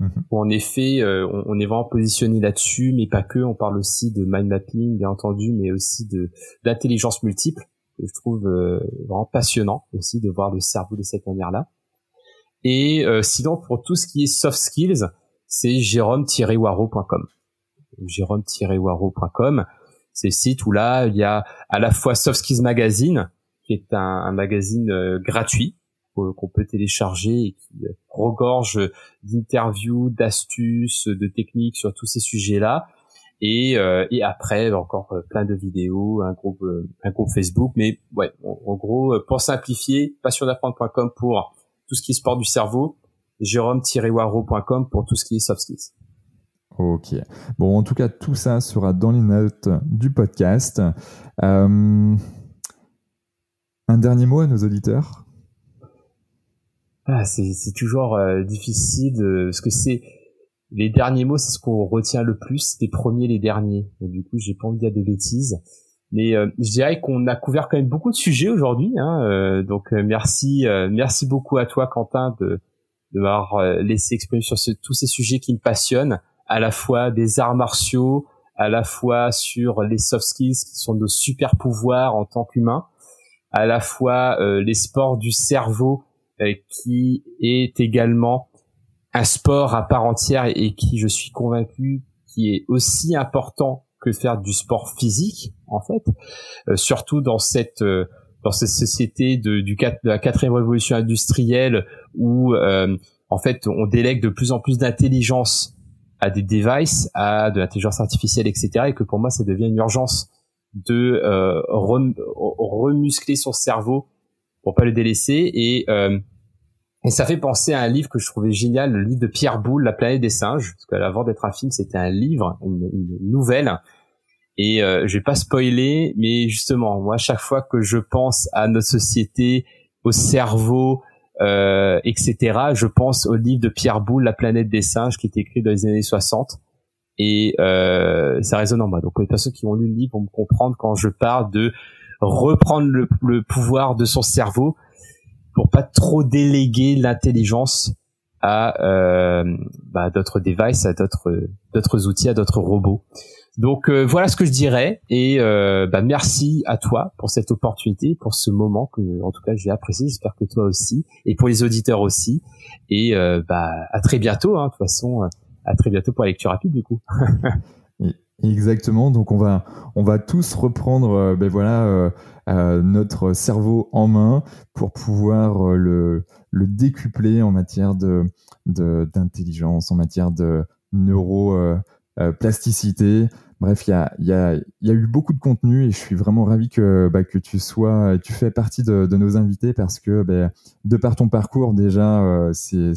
Mmh où en effet, on, on, est vraiment positionné là-dessus, mais pas que. On parle aussi de mind mapping, bien entendu, mais aussi de d'intelligence multiple je trouve euh, vraiment passionnant aussi de voir le cerveau de cette manière-là. Et euh, sinon, pour tout ce qui est soft skills, c'est jérôme-waro.com. Jérôme-waro.com, c'est le site où là, il y a à la fois Soft Skills Magazine, qui est un, un magazine euh, gratuit qu'on peut télécharger et qui regorge d'interviews, d'astuces, de techniques sur tous ces sujets-là et, euh, et après encore euh, plein de vidéos, un groupe, euh, un groupe Facebook. Mais ouais, en, gros, pour simplifier, passionnapprendre.com pour tout ce qui est sport du cerveau, jérôme-waro.com pour tout ce qui est soft skills. Ok. Bon, en tout cas, tout ça sera dans les notes du podcast. Euh, un dernier mot à nos auditeurs? Ah, C'est toujours euh, difficile parce que c'est les derniers mots, c'est ce qu'on retient le plus, les premiers, les derniers. du coup, j'ai pas envie de dire de bêtises. Mais euh, je dirais qu'on a couvert quand même beaucoup de sujets aujourd'hui. Hein, donc merci, merci beaucoup à toi, Quentin, de, de m'avoir laissé exprimer sur tous ces sujets qui me passionnent à la fois des arts martiaux, à la fois sur les soft skills qui sont nos super pouvoirs en tant qu'humains, à la fois euh, les sports du cerveau euh, qui est également un sport à part entière et, qui, je suis convaincu, qui est aussi important que faire du sport physique en fait, euh, surtout dans cette dans cette société de, du, de la quatrième révolution industrielle où en fait on délègue de plus en plus d'intelligence à des devices, à de l'intelligence artificielle, etc. Et que pour moi, ça devient une urgence de euh, remuscler son cerveau pour pas le délaisser. Et, euh, et ça fait penser à un livre que je trouvais génial, le livre de Pierre Boulle, La planète des singes. Parce qu'avant d'être un film, c'était un livre, une, nouvelle. Et euh, je vais pas spoiler, mais justement, moi, chaque fois que je pense à notre société, au cerveau, euh, etc. Je pense au livre de Pierre Boulle, La planète des singes, qui est écrit dans les années 60. Et euh, ça résonne en moi. Donc les personnes qui ont lu le livre vont me comprendre quand je parle de reprendre le, pouvoir de son cerveau pour pas trop déléguer l'intelligence à euh, bah, d'autres devices, à d'autres outils, à d'autres robots. Donc euh, voilà ce que je dirais et euh, bah, merci à toi pour cette opportunité, pour ce moment que en tout cas j'ai apprécié. J'espère que toi aussi et pour les auditeurs aussi. Et euh, bah à très bientôt. Hein, de toute façon, à très bientôt pour la lecture rapide du coup. Exactement. Donc on va on va tous reprendre ben voilà notre cerveau en main pour pouvoir le le décupler en matière de d'intelligence, en matière de neuro plasticité, Bref, il y a, eu beaucoup de contenu et je suis vraiment ravi que, bah, tu sois, tu fais partie de, nos invités parce que bah, de par ton parcours déjà, euh, c'est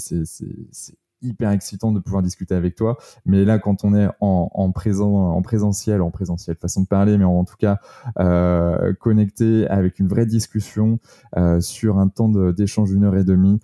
hyper excitant de pouvoir discuter avec toi. Mais là, quand on est en, en présent, en présentiel, en présentiel, façon de parler, mais en, tout cas euh, connecté avec une vraie discussion euh, sur un temps d'échange d'une heure et demie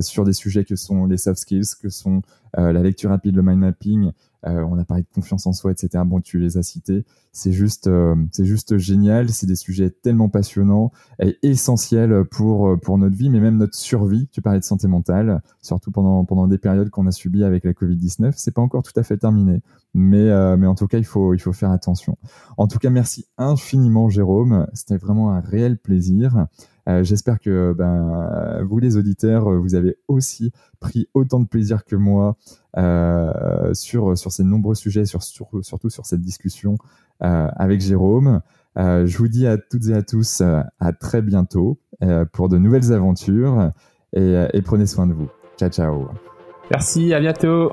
sur des sujets que sont les soft skills, que sont la lecture rapide, le mind mapping, euh, on a parlé de confiance en soi, etc. Bon, tu les as cités. C'est juste, euh, c'est juste génial. C'est des sujets tellement passionnants et essentiels pour euh, pour notre vie, mais même notre survie. Tu parlais de santé mentale, surtout pendant pendant des périodes qu'on a subies avec la Covid 19. C'est pas encore tout à fait terminé, mais mais en tout cas, il faut il faut faire attention. En tout cas, merci infiniment, Jérôme. C'était vraiment un réel plaisir. Euh, j'espère que ben, vous, les auditeurs, vous avez aussi pris autant de plaisir que moi euh, sur, sur ces nombreux sujets, sur, surtout sur cette discussion euh, avec Jérôme. je vous dis à toutes et à tous à très bientôt pour de nouvelles aventures et, et prenez soin de vous. Ciao, ciao. Merci, à bientôt.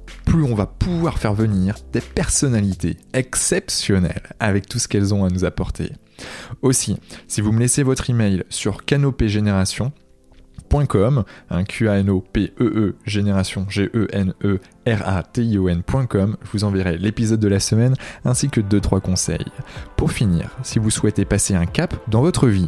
plus on va pouvoir faire venir des personnalités exceptionnelles avec tout ce qu'elles ont à nous apporter. Aussi, si vous me laissez votre email sur canopégénération, un q a n o p e e génération g e n e r a t i o n.com, je vous enverrai l'épisode de la semaine ainsi que 2 3 conseils. Pour finir, si vous souhaitez passer un cap dans votre vie